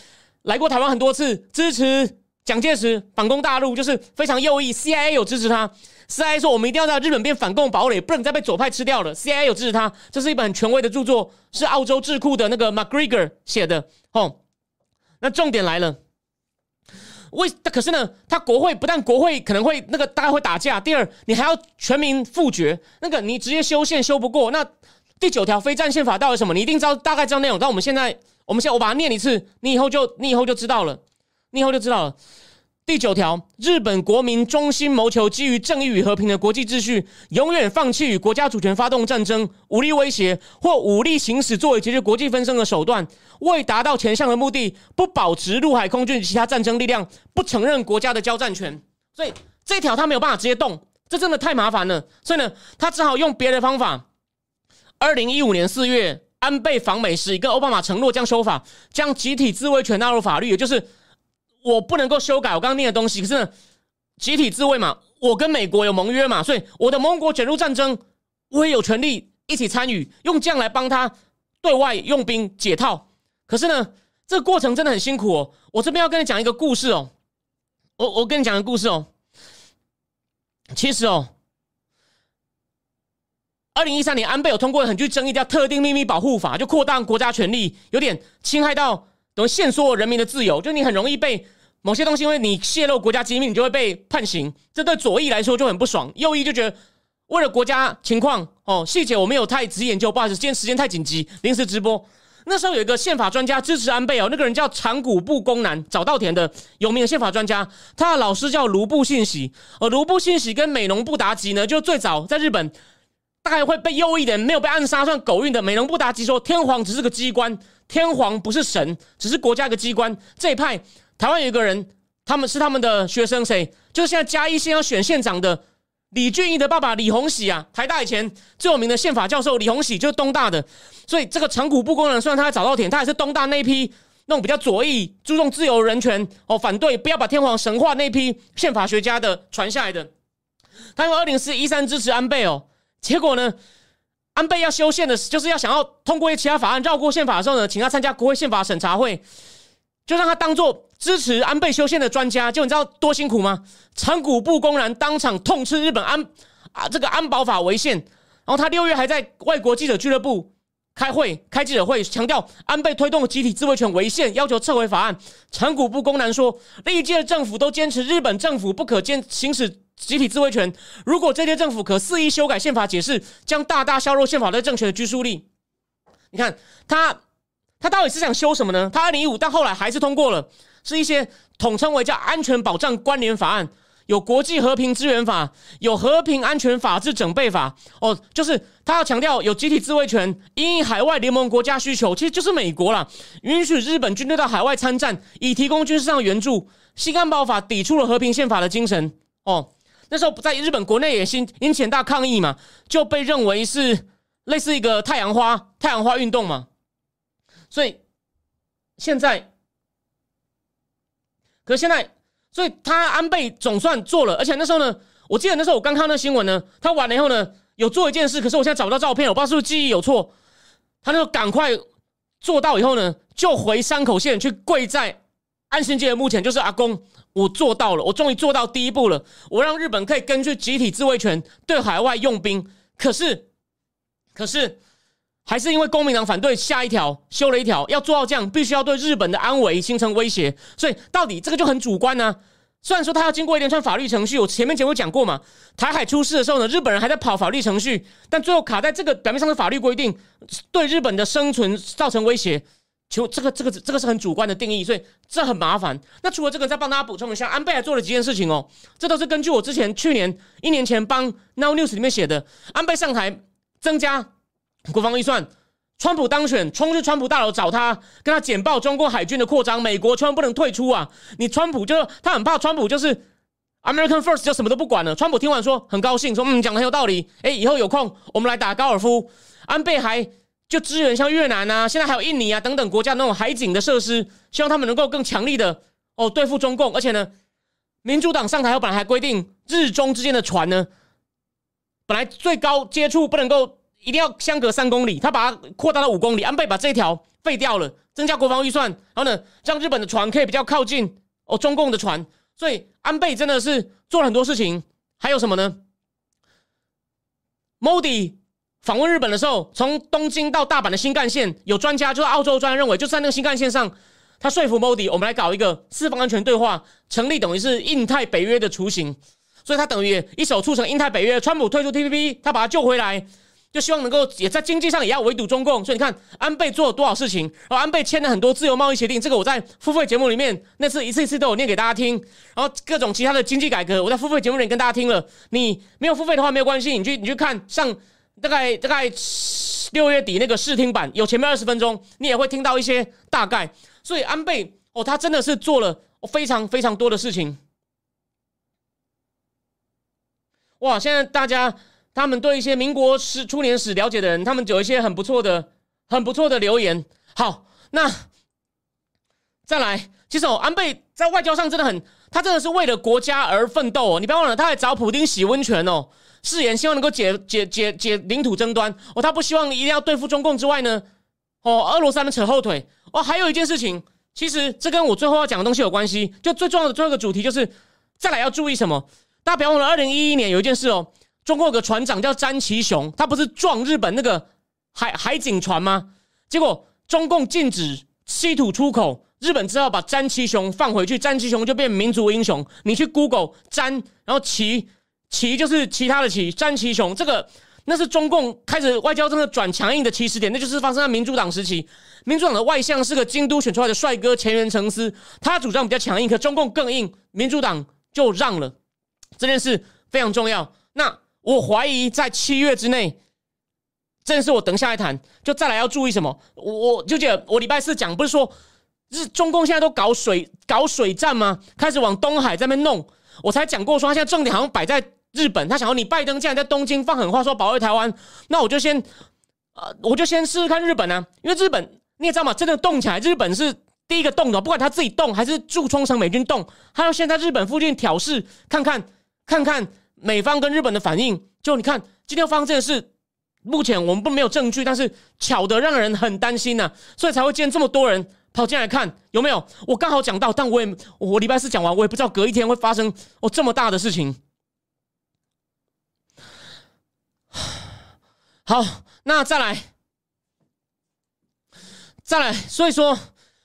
来过台湾很多次，支持蒋介石反攻大陆，就是非常右翼，CIA 有支持他。CIA 说：“我们一定要在日本变反共堡垒，不能再被左派吃掉了。”CIA 有支持他，这是一本很权威的著作，是澳洲智库的那个 McGregor 写的。哦，那重点来了，为可是呢，他国会不但国会可能会那个大概会打架，第二你还要全民复决，那个你直接修宪修不过。那第九条非战宪法到底什么？你一定知道，大概知道内容。但我们现在，我们现在我把它念一次，你以后就你以后就知道了，你以后就知道了。第九条，日本国民衷心谋求基于正义与和平的国际秩序，永远放弃与国家主权发动战争、武力威胁或武力行使作为解决国际纷争的手段。为达到前项的目的，不保持陆海空军及其他战争力量，不承认国家的交战权。所以这条他没有办法直接动，这真的太麻烦了。所以呢，他只好用别的方法。二零一五年四月，安倍访美时，跟奥巴马承诺将修法，将集体自卫权纳入法律，也就是。我不能够修改我刚刚念的东西，可是呢，集体自卫嘛，我跟美国有盟约嘛，所以我的盟国卷入战争，我也有权利一起参与，用这样来帮他对外用兵解套。可是呢，这个过程真的很辛苦哦。我这边要跟你讲一个故事哦，我我跟你讲个故事哦。其实哦，二零一三年安倍有通过很具争议叫特定秘密保护法，就扩大国家权力，有点侵害到。等于限缩人民的自由，就你很容易被某些东西，因为你泄露国家机密，你就会被判刑。这对左翼来说就很不爽，右翼就觉得为了国家情况哦，细节我没有太仔细研究，不好意思，今天时间太紧急，临时直播。那时候有一个宪法专家支持安倍哦，那个人叫长谷部公男，早稻田的有名的宪法专家，他的老师叫卢布信喜，而卢布信喜跟美浓布达吉呢，就最早在日本。大概会被右翼的人没有被暗杀算狗运的美浓布达吉说天皇只是个机关，天皇不是神，只是国家一个机关。这一派台湾有一个人，他们是他们的学生，谁？就是现在嘉义县要选县长的李俊毅的爸爸李鸿喜啊，台大以前最有名的宪法教授李鸿喜就是东大的，所以这个长谷部工人虽然他在早稻田，他也是东大那批那种比较左翼、注重自由人权哦，反对不要把天皇神化那批宪法学家的传下来的。他用二零四一三支持安倍哦。结果呢？安倍要修宪的，就是要想要通过一些其他法案绕过宪法的时候呢，请他参加国会宪法审查会，就让他当做支持安倍修宪的专家。就你知道多辛苦吗？长谷部公然当场痛斥日本安啊这个安保法违宪，然后他六月还在外国记者俱乐部开会开记者会，强调安倍推动集体自卫权违宪，要求撤回法案。长谷部公然说，历届政府都坚持日本政府不可兼行使。集体自卫权，如果这届政府可肆意修改宪法解释，将大大削弱宪法对政权的拘束力。你看他，他到底是想修什么呢？他二零一五，但后来还是通过了，是一些统称为叫安全保障关联法案，有国际和平支援法，有和平安全法制整备法。哦，就是他要强调有集体自卫权，因海外联盟国家需求，其实就是美国啦，允许日本军队到海外参战，以提供军事上援助。新安保法抵触了和平宪法的精神。哦。那时候不在日本国内也引引起很大抗议嘛，就被认为是类似一个太阳花太阳花运动嘛，所以现在，可现在，所以他安倍总算做了，而且那时候呢，我记得那时候我刚看那新闻呢，他完了以后呢，有做一件事，可是我现在找不到照片，我不知道是不是记忆有错，他那时候赶快做到以后呢，就回山口县去跪在安信街的目前，就是阿公。我做到了，我终于做到第一步了。我让日本可以根据集体自卫权对海外用兵，可是，可是还是因为公民党反对，下一条修了一条，要做到这样，必须要对日本的安危形成威胁。所以，到底这个就很主观呢？虽然说他要经过一连串法律程序，我前面节目讲过嘛，台海出事的时候呢，日本人还在跑法律程序，但最后卡在这个表面上的法律规定，对日本的生存造成威胁。就这个这个这个是很主观的定义，所以这很麻烦。那除了这个，再帮大家补充一下，安倍还做了几件事情哦。这都是根据我之前去年一年前帮 Now News 里面写的。安倍上台增加国防预算，川普当选冲去川普大楼找他，跟他简报中国海军的扩张，美国千万不能退出啊！你川普就他很怕川普就是 American First 就什么都不管了。川普听完说很高兴，说嗯讲的很有道理，哎以后有空我们来打高尔夫。安倍还。就支援像越南啊，现在还有印尼啊等等国家那种海警的设施，希望他们能够更强力的哦对付中共。而且呢，民主党上台后本来还规定日中之间的船呢，本来最高接触不能够一定要相隔三公里，他把它扩大到五公里。安倍把这一条废掉了，增加国防预算，然后呢，让日本的船可以比较靠近哦中共的船。所以安倍真的是做了很多事情。还有什么呢？Modi。访问日本的时候，从东京到大阪的新干线，有专家就是澳洲专家认为，就在那个新干线上，他说服 Modi，我们来搞一个四方安全对话，成立等于是印太北约的雏形，所以他等于一手促成印太北约。川普退出 TPP，他把他救回来，就希望能够也在经济上也要围堵中共。所以你看，安倍做了多少事情，然后安倍签了很多自由贸易协定，这个我在付费节目里面那次一次一次都有念给大家听。然后各种其他的经济改革，我在付费节目里跟大家听了。你没有付费的话没有关系，你去你去看上。大概大概六月底那个试听版有前面二十分钟，你也会听到一些大概。所以安倍哦，他真的是做了非常非常多的事情。哇！现在大家他们对一些民国史初年史了解的人，他们有一些很不错的、很不错的留言。好，那再来，其实哦，安倍在外交上真的很，他真的是为了国家而奋斗哦。你不要忘了，他还找普京洗温泉哦。誓言希望能够解解解解领土争端哦，他不希望一定要对付中共之外呢，哦，俄罗斯他们扯后腿哦。还有一件事情，其实这跟我最后要讲的东西有关系，就最重要的最后一个主题就是再来要注意什么？大家不要忘了，二零一一年有一件事哦，中国有个船长叫詹其雄，他不是撞日本那个海海警船吗？结果中共禁止稀土出口，日本只好把詹其雄放回去，詹其雄就变民族英雄。你去 Google 詹，然后其其就是其他的其，詹其雄这个那是中共开始外交政策转强硬的起始点，那就是发生在民主党时期。民主党的外相是个京都选出来的帅哥前原诚司，他主张比较强硬，可中共更硬，民主党就让了。这件事非常重要。那我怀疑在七月之内。这件事我等下来谈，就再来要注意什么？我我就记得我礼拜四讲，不是说日中共现在都搞水搞水战吗？开始往东海这边弄，我才讲过说他现在重点好像摆在日本，他想要你拜登既然在东京放狠话说保卫台湾，那我就先呃我就先试试看日本啊，因为日本你也知道嘛，真的动起来，日本是第一个动的，不管他自己动还是驻冲绳美军动，他要先在日本附近挑事，看看看看美方跟日本的反应。就你看今天发生这件事。目前我们不没有证据，但是巧的让人很担心呐，所以才会见这么多人跑进来看有没有。我刚好讲到，但我也我礼拜四讲完，我也不知道隔一天会发生哦这么大的事情。好，那再来，再来，所以说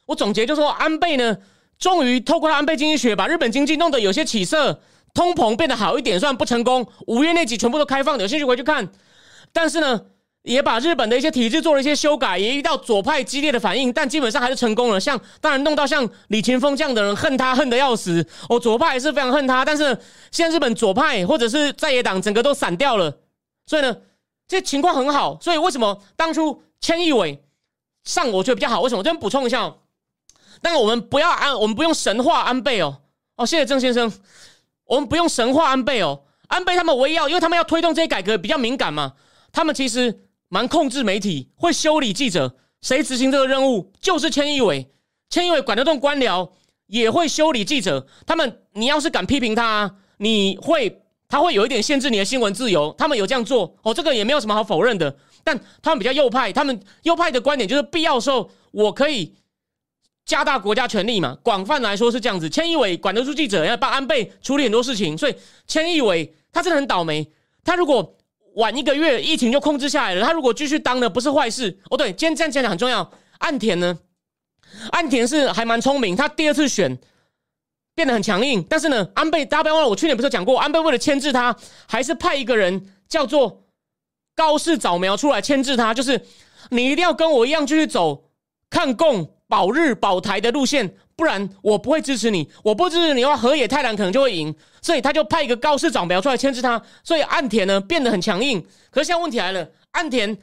我总结就说，安倍呢，终于透过安倍经济学把日本经济弄得有些起色，通膨变得好一点，算不成功。五月那集全部都开放，有兴趣回去看。但是呢，也把日本的一些体制做了一些修改，也遇到左派激烈的反应，但基本上还是成功了。像当然弄到像李勤峰这样的人恨他恨得要死，哦，左派也是非常恨他。但是现在日本左派或者是在野党整个都散掉了，所以呢，这情况很好。所以为什么当初千亿伟上我觉得比较好？为什么？这边补充一下哦，但我们不要安，我们不用神话安倍哦。哦，谢谢郑先生，我们不用神话安倍哦。安倍他们唯一要，因为他们要推动这些改革比较敏感嘛。他们其实蛮控制媒体，会修理记者。谁执行这个任务？就是千亿委。千亿委管得动官僚，也会修理记者。他们，你要是敢批评他，你会，他会有一点限制你的新闻自由。他们有这样做，哦，这个也没有什么好否认的。但他们比较右派，他们右派的观点就是必要时候我可以加大国家权力嘛。广泛来说是这样子。千亿委管得住记者，要帮安倍处理很多事情，所以千亿委他真的很倒霉。他如果晚一个月，疫情就控制下来了。他如果继续当呢，不是坏事哦。对，今天这样讲讲很重要。岸田呢，岸田是还蛮聪明，他第二次选变得很强硬。但是呢，安倍大家不要忘了，我去年不是讲过，安倍为了牵制他，还是派一个人叫做高市早苗出来牵制他，就是你一定要跟我一样继续走抗共保日保台的路线。不然我不会支持你，我不支持你的话，河野太郎可能就会赢，所以他就派一个高市长表出来牵制他，所以岸田呢变得很强硬。可是现在问题来了，岸田，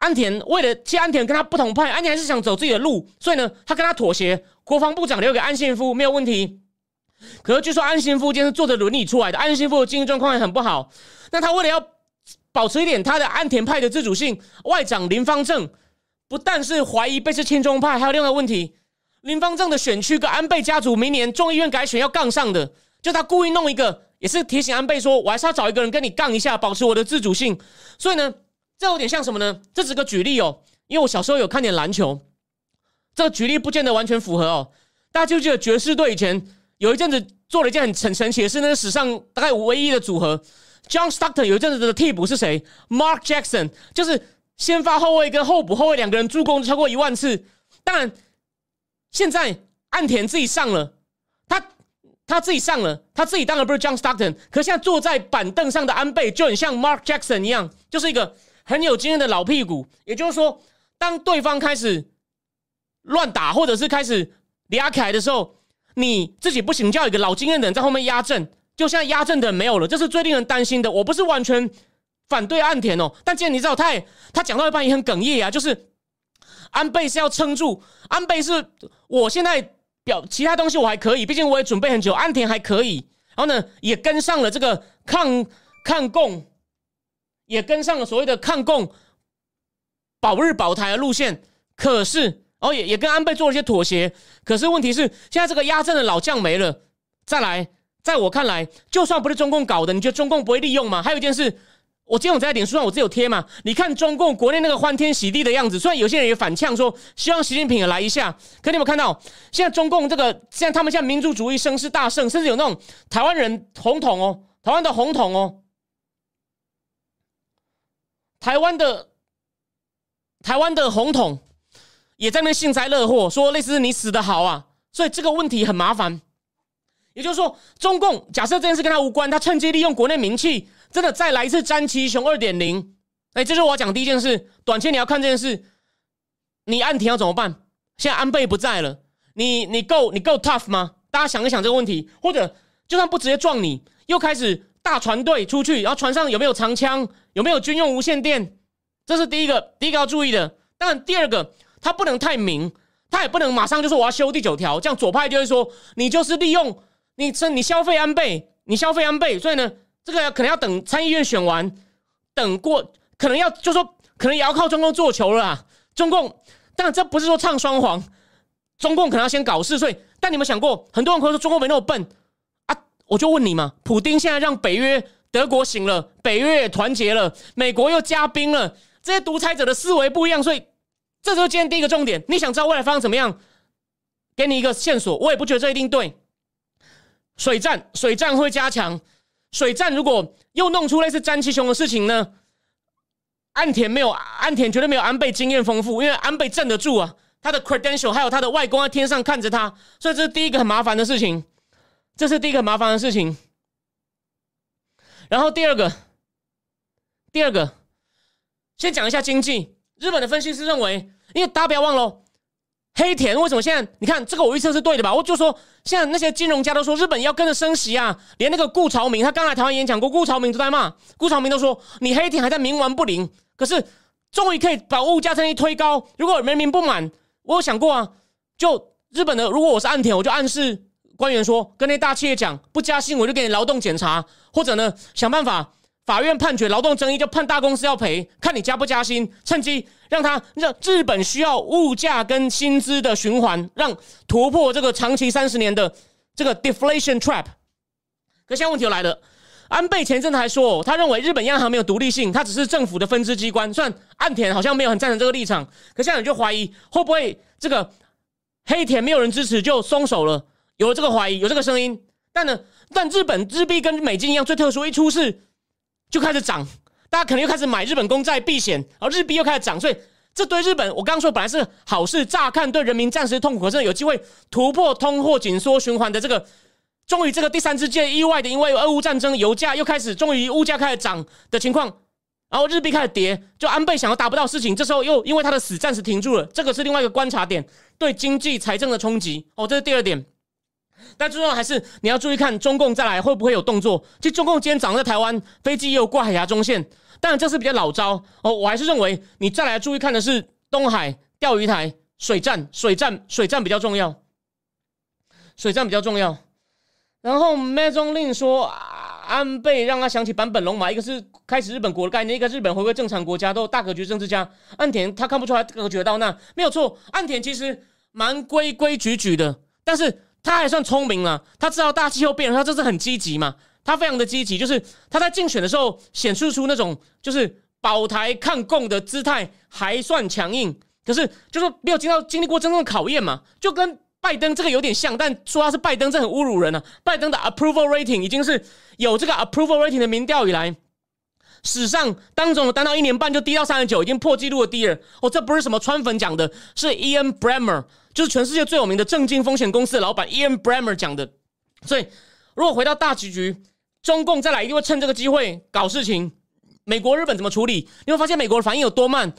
岸田为了其实岸田跟他不同派，岸田还是想走自己的路，所以呢，他跟他妥协，国防部长留给安信夫没有问题。可是据说安信夫今天是坐着轮椅出来的，安信夫的经济状况也很不好。那他为了要保持一点他的岸田派的自主性，外长林方正不但是怀疑被是亲中派，还有另外问题。林方正的选区跟安倍家族明年众议院改选要杠上的，就他故意弄一个，也是提醒安倍说，我还是要找一个人跟你杠一下，保持我的自主性。所以呢，这有点像什么呢？这只个举例哦，因为我小时候有看点篮球，这个举例不见得完全符合哦。大家就记得爵士队以前有一阵子做了一件很很神奇的事，那是史上大概唯一的组合。John Stockton 有一阵子的替补是谁？Mark Jackson，就是先发后卫跟候补后卫两个人助攻超过一万次，当然。现在岸田自己上了，他他自己上了，他自己当然不是 John Stockton，可现在坐在板凳上的安倍就很像 Mark Jackson 一样，就是一个很有经验的老屁股。也就是说，当对方开始乱打，或者是开始压起来的时候，你自己不行，叫一个老经验的人在后面压阵，就像压阵的人没有了，这是最令人担心的。我不是完全反对岸田哦，但既然你知道，他也他讲到一半也很哽咽啊，就是。安倍是要撑住，安倍是我现在表其他东西我还可以，毕竟我也准备很久。安田还可以，然后呢也跟上了这个抗抗共，也跟上了所谓的抗共保日保台的路线。可是，然后也也跟安倍做了一些妥协。可是问题是，现在这个压阵的老将没了。再来，在我看来，就算不是中共搞的，你觉得中共不会利用吗？还有一件事。我今天我在脸书上我自己有贴嘛？你看中共国内那个欢天喜地的样子，虽然有些人也反呛说希望习近平也来一下，可你有没有看到现在中共这个现在他们现在民族主义声势大盛，甚至有那种台湾人红统哦，台湾的红统哦，台湾的台湾的红统也在那幸灾乐祸，说类似你死的好啊，所以这个问题很麻烦。也就是说，中共假设这件事跟他无关，他趁机利用国内名气，真的再来一次詹其雄二点零。哎，这是我要讲第一件事。短期你要看这件事，你安田要怎么办？现在安倍不在了，你你够你够 tough 吗？大家想一想这个问题，或者就算不直接撞你，又开始大船队出去，然后船上有没有长枪，有没有军用无线电？这是第一个，第一个要注意的。当然，第二个，他不能太明，他也不能马上就说我要修第九条，这样左派就会说你就是利用。你趁你消费安倍，你消费安倍，所以呢，这个可能要等参议院选完，等过，可能要就说，可能也要靠中共做球了啊。中共，但这不是说唱双簧，中共可能要先搞事。所以，但你们想过，很多人可能说中共没那么笨啊？我就问你嘛，普丁现在让北约、德国醒了，北约也团结了，美国又加兵了，这些独裁者的思维不一样，所以这就是今天第一个重点。你想知道未来发生怎么样？给你一个线索，我也不觉得这一定对。水战，水战会加强。水战如果又弄出类似詹其雄的事情呢？岸田没有，岸田绝对没有安倍经验丰富，因为安倍镇得住啊，他的 credential 还有他的外公在天上看着他，所以这是第一个很麻烦的事情。这是第一个麻烦的事情。然后第二个，第二个，先讲一下经济。日本的分析师认为，因为大家不要忘了。黑田为什么现在？你看这个我预测是对的吧？我就说，现在那些金融家都说日本要跟着升息啊，连那个顾朝明他刚来台湾演讲过，顾朝明都在骂，顾朝明都说你黑田还在冥顽不灵。可是终于可以把物价成一推高，如果人民不满，我有想过啊，就日本的，如果我是岸田，我就暗示官员说，跟那大企业讲，不加薪我就给你劳动检查，或者呢想办法。法院判决劳动争议，就判大公司要赔，看你加不加薪，趁机让他让日本需要物价跟薪资的循环，让突破这个长期三十年的这个 deflation trap。可现在问题又来了，安倍前阵子还说，他认为日本央行没有独立性，它只是政府的分支机关。虽然岸田好像没有很赞成这个立场，可现在你就怀疑会不会这个黑田没有人支持就松手了，有了这个怀疑，有这个声音。但呢，但日本日币跟美金一样最特殊，一出事。就开始涨，大家可能又开始买日本公债避险，然后日币又开始涨，所以这对日本，我刚刚说本来是好事，乍看对人民暂时痛苦，可是有机会突破通货紧缩循环的这个，终于这个第三世界意外的，因为俄乌战争，油价又开始，终于物价开始涨的情况，然后日币开始跌，就安倍想要达不到事情，这时候又因为他的死暂时停住了，这个是另外一个观察点，对经济财政的冲击，哦，这是第二点。但最重要还是你要注意看中共再来会不会有动作。其实中共今天早上在台湾飞机也有过海峡中线，当然这是比较老招哦。我还是认为你再来注意看的是东海钓鱼台水战，水战水战比较重要，水战比较重要。然后 m 中令说安倍让他想起坂本龙马，一个是开始日本国的概念，一个日本回归正常国家，都有大格局政治家。岸田他看不出来格局到那没有错，岸田其实蛮规规矩矩的，但是。他还算聪明了，他知道大气候变了，他这是很积极嘛？他非常的积极，就是他在竞选的时候显示出那种就是保台抗共的姿态，还算强硬。可是就是没有经到经历过真正的考验嘛？就跟拜登这个有点像，但说他是拜登，这很侮辱人啊！拜登的 approval rating 已经是有这个 approval rating 的民调以来，史上当总当到一年半就低到三十九，已经破纪录的低了。哦，这不是什么川粉讲的，是 Ian Bremer。就是全世界最有名的正经风险公司的老板 Ian Bremmer 讲的，所以如果回到大局局，中共再来一定会趁这个机会搞事情。美国、日本怎么处理？你会发现美国的反应有多慢。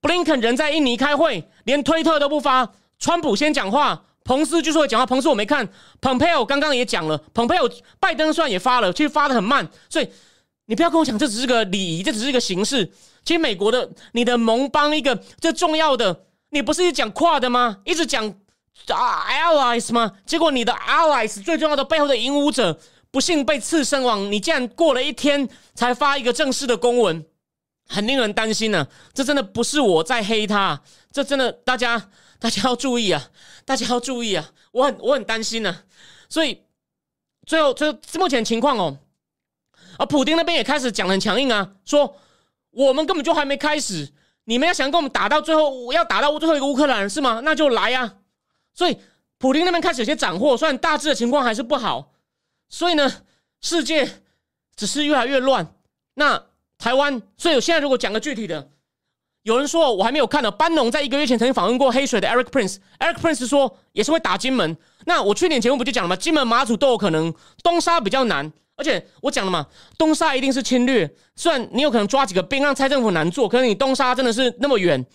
布林肯人在印尼开会，连推特都不发。川普先讲话，彭斯就说会讲话，彭斯我没看。蓬佩奥刚刚也讲了，蓬佩奥拜登虽然也发了，其实发的很慢。所以你不要跟我讲这只是个礼仪，这只是一个形式。其实美国的你的盟邦一个最重要的。你不是一直讲跨的吗？一直讲啊，allies 吗？结果你的 allies 最重要的背后的引武者不幸被刺身亡，你竟然过了一天才发一个正式的公文，很令人担心呢。这真的不是我在黑他，这真的大家大家要注意啊，大家要注意啊，我很我很担心呢。所以最后就目前情况哦，啊，普丁那边也开始讲很强硬啊，说我们根本就还没开始。你们要想跟我们打到最后，要打到最后一个乌克兰是吗？那就来呀！所以普京那边开始有些斩获，虽然大致的情况还是不好。所以呢，世界只是越来越乱。那台湾，所以我现在如果讲个具体的，有人说我还没有看呢。班农在一个月前曾经访问过黑水的 Eric Prince，Eric Prince 说也是会打金门。那我去年节目不就讲了吗？金门、马祖都有可能，东沙比较难。而且我讲了嘛，东沙一定是侵略。虽然你有可能抓几个兵让蔡政府难做，可是你东沙真的是那么远，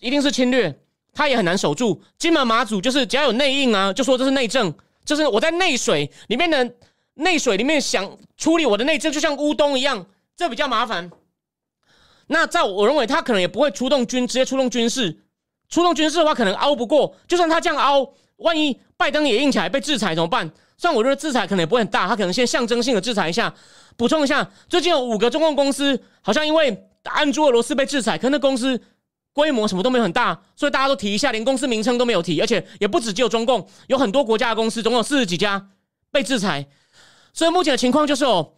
一定是侵略，他也很难守住。金门、马祖就是只要有内应啊，就说这是内政，就是我在内水里面的内水里面想处理我的内政，就像乌东一样，这比较麻烦。那在我认为，他可能也不会出动军，直接出动军事。出动军事的话，可能熬不过。就算他这样熬，万一拜登也硬起来被制裁怎么办？虽然我认为制裁可能也不会很大，他可能先象征性的制裁一下。补充一下，最近有五个中共公司好像因为安住俄罗斯被制裁，可那公司规模什么都没有很大，所以大家都提一下，连公司名称都没有提，而且也不止只有中共，有很多国家的公司，总共四十几家被制裁。所以目前的情况就是哦，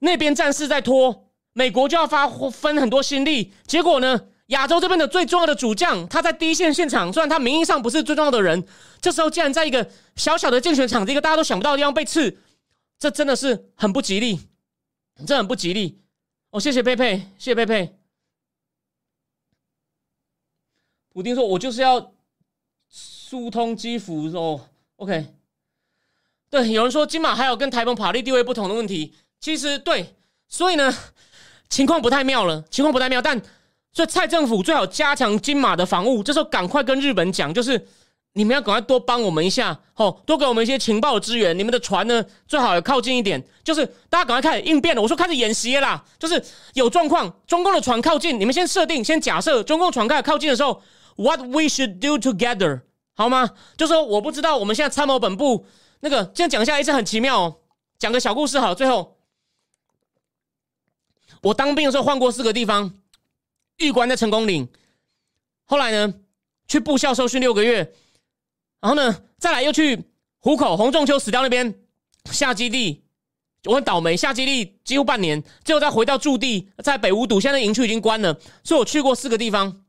那边战事在拖，美国就要发分很多心力，结果呢？亚洲这边的最重要的主将，他在第一线现场，虽然他名义上不是最重要的人，这时候竟然在一个小小的竞选场，一个大家都想不到的地方被刺，这真的是很不吉利，这很不吉利。哦，谢谢佩佩，谢谢佩佩。普丁说：“我就是要疏通基辅哦。”OK，对，有人说金马还有跟台澎法律地位不同的问题，其实对，所以呢，情况不太妙了，情况不太妙，但。所以蔡政府最好加强金马的防务，这时候赶快跟日本讲，就是你们要赶快多帮我们一下，吼，多给我们一些情报的资源。你们的船呢，最好也靠近一点，就是大家赶快开始应变了。我说开始演习啦，就是有状况，中共的船靠近，你们先设定，先假设中共船开始靠近的时候，What we should do together，好吗？就说我不知道，我们现在参谋本部那个，这样讲一下，一直很奇妙哦。讲个小故事好，最后我当兵的时候换过四个地方。玉关在成功岭，后来呢，去部校受训六个月，然后呢，再来又去虎口洪仲秋死掉那边下基地，我很倒霉，下基地几乎半年，最后再回到驻地，在北五堵，现在营区已经关了，所以我去过四个地方。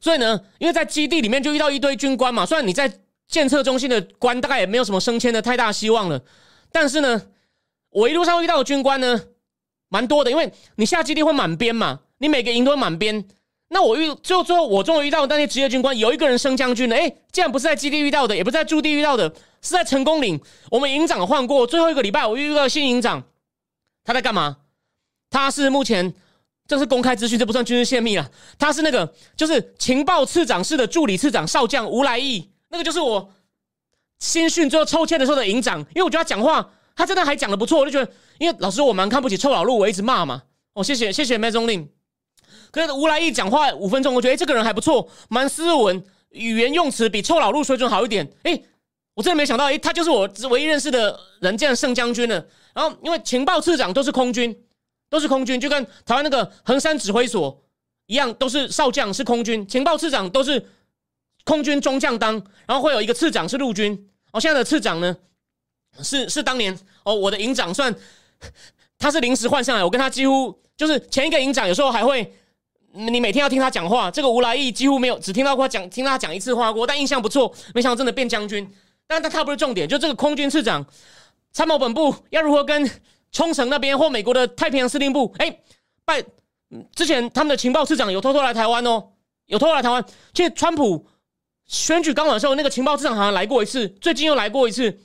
所以呢，因为在基地里面就遇到一堆军官嘛，虽然你在检测中心的官大概也没有什么升迁的太大希望了，但是呢，我一路上遇到的军官呢，蛮多的，因为你下基地会满编嘛。你每个营都满编，那我遇最后最后我终于遇到那些职业军官，有一个人升将军了。哎，竟然不是在基地遇到的，也不是在驻地遇到的，是在成功岭。我们营长换过，最后一个礼拜我遇到新营长，他在干嘛？他是目前这是公开资讯，这不算军事泄密了。他是那个就是情报次长室的助理次长少将吴来义，那个就是我新训最后抽签的时候的营长。因为我觉得他讲话，他真的还讲的不错，我就觉得，因为老师我蛮看不起臭老陆，我一直骂嘛。哦，谢谢谢谢麦中令。可是吴来义讲话五分钟，我觉得哎，这个人还不错，蛮斯文，语言用词比臭老陆水准好一点。哎，我真的没想到，哎，他就是我唯一认识的人，这样圣将军了。然后因为情报次长都是空军，都是空军，就跟台湾那个衡山指挥所一样，都是少将，是空军。情报次长都是空军中将当，然后会有一个次长是陆军。哦，现在的次长呢，是是当年哦，我的营长算 他是临时换上来，我跟他几乎就是前一个营长，有时候还会。你每天要听他讲话，这个吴来义几乎没有，只听到过讲，听他讲一次话过，但印象不错。没想到真的变将军，但但他不是重点，就这个空军次长，参谋本部要如何跟冲绳那边或美国的太平洋司令部？哎，拜之前他们的情报次长有偷偷来台湾哦，有偷偷来台湾。其实川普选举刚完的时候，那个情报次长好像来过一次，最近又来过一次。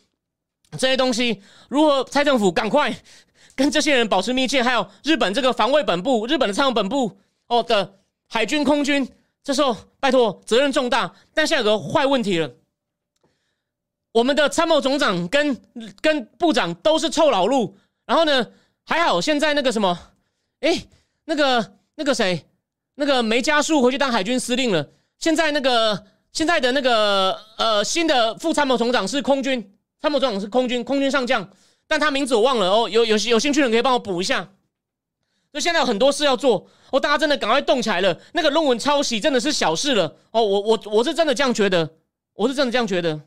这些东西如何？蔡政府赶快跟这些人保持密切，还有日本这个防卫本部、日本的参谋本部。哦的海军空军，这时候拜托责任重大，但现在有个坏问题了，我们的参谋总长跟跟部长都是臭老陆，然后呢还好现在那个什么，哎那个那个谁那个梅家树回去当海军司令了，现在那个现在的那个呃新的副参谋总长是空军参谋总长是空军空军上将，但他名字我忘了哦，有有有兴趣的人可以帮我补一下。就现在有很多事要做哦，大家真的赶快动起来了。那个论文抄袭真的是小事了哦，我我我是真的这样觉得，我是真的这样觉得。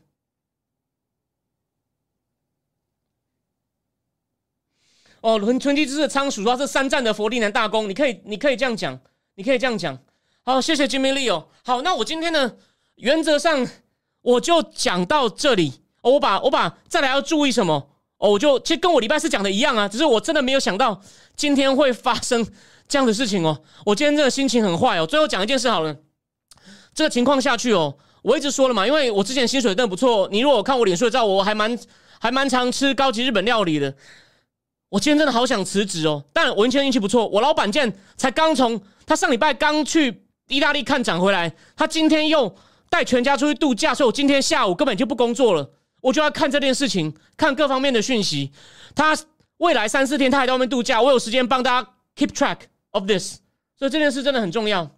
哦，春春季之的仓鼠说是三战的佛利南大公，你可以你可以这样讲，你可以这样讲。好，谢谢 Jimmy Lee 哦。好，那我今天呢，原则上我就讲到这里。我把我把再来要注意什么？哦，我就其实跟我礼拜四讲的一样啊，只是我真的没有想到今天会发生这样的事情哦，我今天这个心情很坏哦。最后讲一件事好了，这个情况下去哦，我一直说了嘛，因为我之前薪水真的不错。你如果看我脸书的照，我还蛮还蛮常吃高级日本料理的。我今天真的好想辞职哦，但我今天运气不错，我老板见才刚从他上礼拜刚去意大利看展回来，他今天又带全家出去度假，所以我今天下午根本就不工作了，我就要看这件事情，看各方面的讯息。他未来三四天他还在外面度假，我有时间帮大家 keep track of this，所以这件事真的很重要。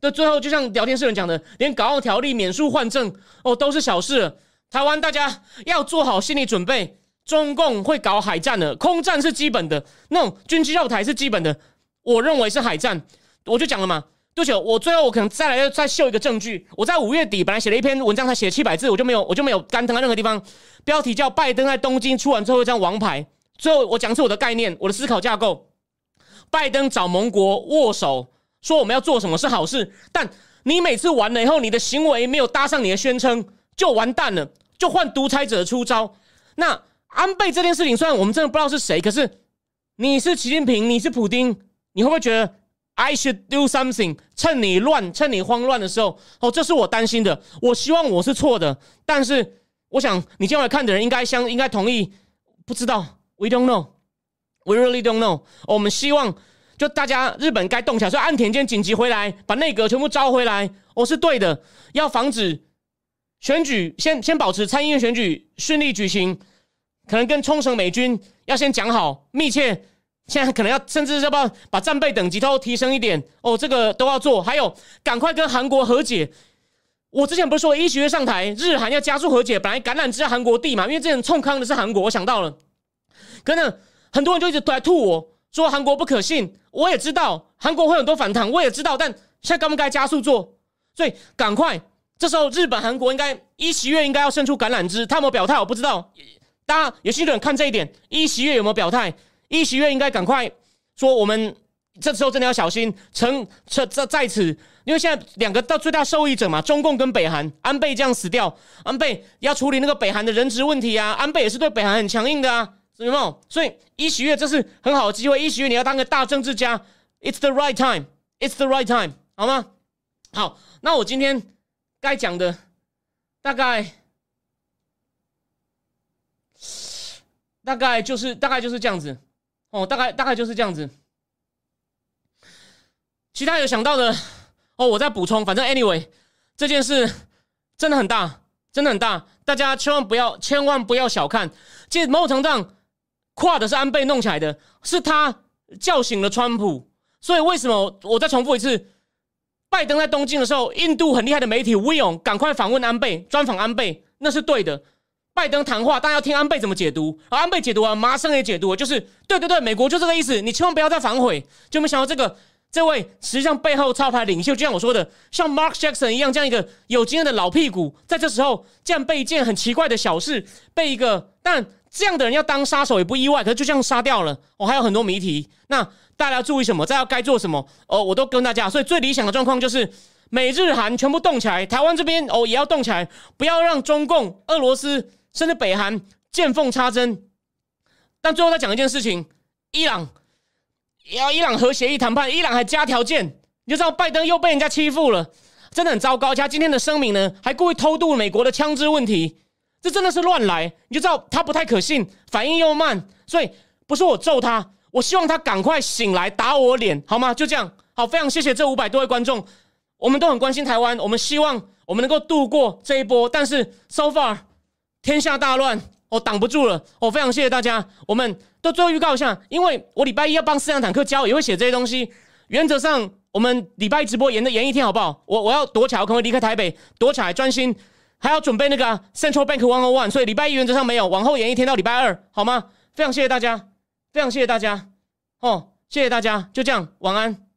那最后就像聊天室人讲的，连港澳条例免书换证哦都是小事，台湾大家要做好心理准备。中共会搞海战的，空战是基本的，那种军机绕台是基本的。我认为是海战，我就讲了嘛。对不起，我最后我可能再来再秀一个证据。我在五月底本来写了一篇文章，才写七百字，我就没有我就没有干登在任何地方。标题叫“拜登在东京出完之后一张王牌”。最后我讲出我的概念，我的思考架构。拜登找盟国握手，说我们要做什么是好事，但你每次完了以后，你的行为没有搭上你的宣称，就完蛋了，就换独裁者出招。那。安倍这件事情，虽然我们真的不知道是谁，可是你是习近平，你是普京，你会不会觉得 I should do something？趁你乱，趁你慌乱的时候，哦，这是我担心的。我希望我是错的，但是我想你今晚看的人应该相应该同意。不知道，We don't know We really don't know。我们希望就大家日本该动起来，所以安田间紧急回来，把内阁全部招回来，我是对的。要防止选举，先先保持参议院选举顺利举行。可能跟冲绳美军要先讲好，密切，现在可能要甚至要不要把战备等级都提升一点哦，这个都要做。还有，赶快跟韩国和解。我之前不是说一学月上台，日韩要加速和解，本来橄榄枝韩国地嘛，因为之前冲康的是韩国，我想到了。可能很多人就一直来吐我说韩国不可信，我也知道韩国会很多反弹，我也知道，但现在该不该加速做？所以赶快，这时候日本、韩国应该一席月应该要伸出橄榄枝，他有没有表态？我不知道。大家有兴趣的人看这一点，一席月有没有表态？一席月应该赶快说，我们这时候真的要小心。成这在在此，因为现在两个到最大受益者嘛，中共跟北韩，安倍这样死掉，安倍要处理那个北韩的人质问题啊，安倍也是对北韩很强硬的啊，有没有？所以一十月这是很好的机会，一十月你要当个大政治家，It's the right time，It's the right time，好吗？好，那我今天该讲的大概。大概就是大概就是这样子，哦，大概大概就是这样子。其他有想到的哦，我再补充。反正 anyway，这件事真的很大，真的很大。大家千万不要千万不要小看。其实某种程度上，跨的是安倍弄起来的，是他叫醒了川普。所以为什么我再重复一次？拜登在东京的时候，印度很厉害的媒体吴勇赶快访问安倍，专访安倍，那是对的。拜登谈话，大家要听安倍怎么解读。而安倍解读啊，麻生也解读，就是对对对，美国就这个意思。你千万不要再反悔。就没想到这个这位实际上背后操盘领袖，就像我说的，像 Mark Jackson 一样，这样一个有经验的老屁股，在这时候这样被一件很奇怪的小事被一个，但这样的人要当杀手也不意外。可是就这样杀掉了，我还有很多谜题。那大家要注意什么？再要该做什么？哦，我都跟大家。所以最理想的状况就是美日韩全部动起来，台湾这边哦也要动起来，不要让中共、俄罗斯。甚至北韩见缝插针，但最后再讲一件事情：伊朗要伊朗核协议谈判，伊朗还加条件，你就知道拜登又被人家欺负了，真的很糟糕。加今天的声明呢，还故意偷渡美国的枪支问题，这真的是乱来，你就知道他不太可信，反应又慢。所以不是我揍他，我希望他赶快醒来打我脸，好吗？就这样，好，非常谢谢这五百多位观众，我们都很关心台湾，我们希望我们能够度过这一波，但是 so far。天下大乱，我挡不住了。我非常谢谢大家。我们都最后预告一下，因为我礼拜一要帮四辆坦克交，也会写这些东西。原则上，我们礼拜一直播延的延一天，好不好？我我要躲起来，我可能会离开台北，躲起来专心，还要准备那个 Central Bank One-on-One，。所以礼拜一原则上没有，往后延一天到礼拜二，好吗？非常谢谢大家，非常谢谢大家。哦，谢谢大家，就这样，晚安。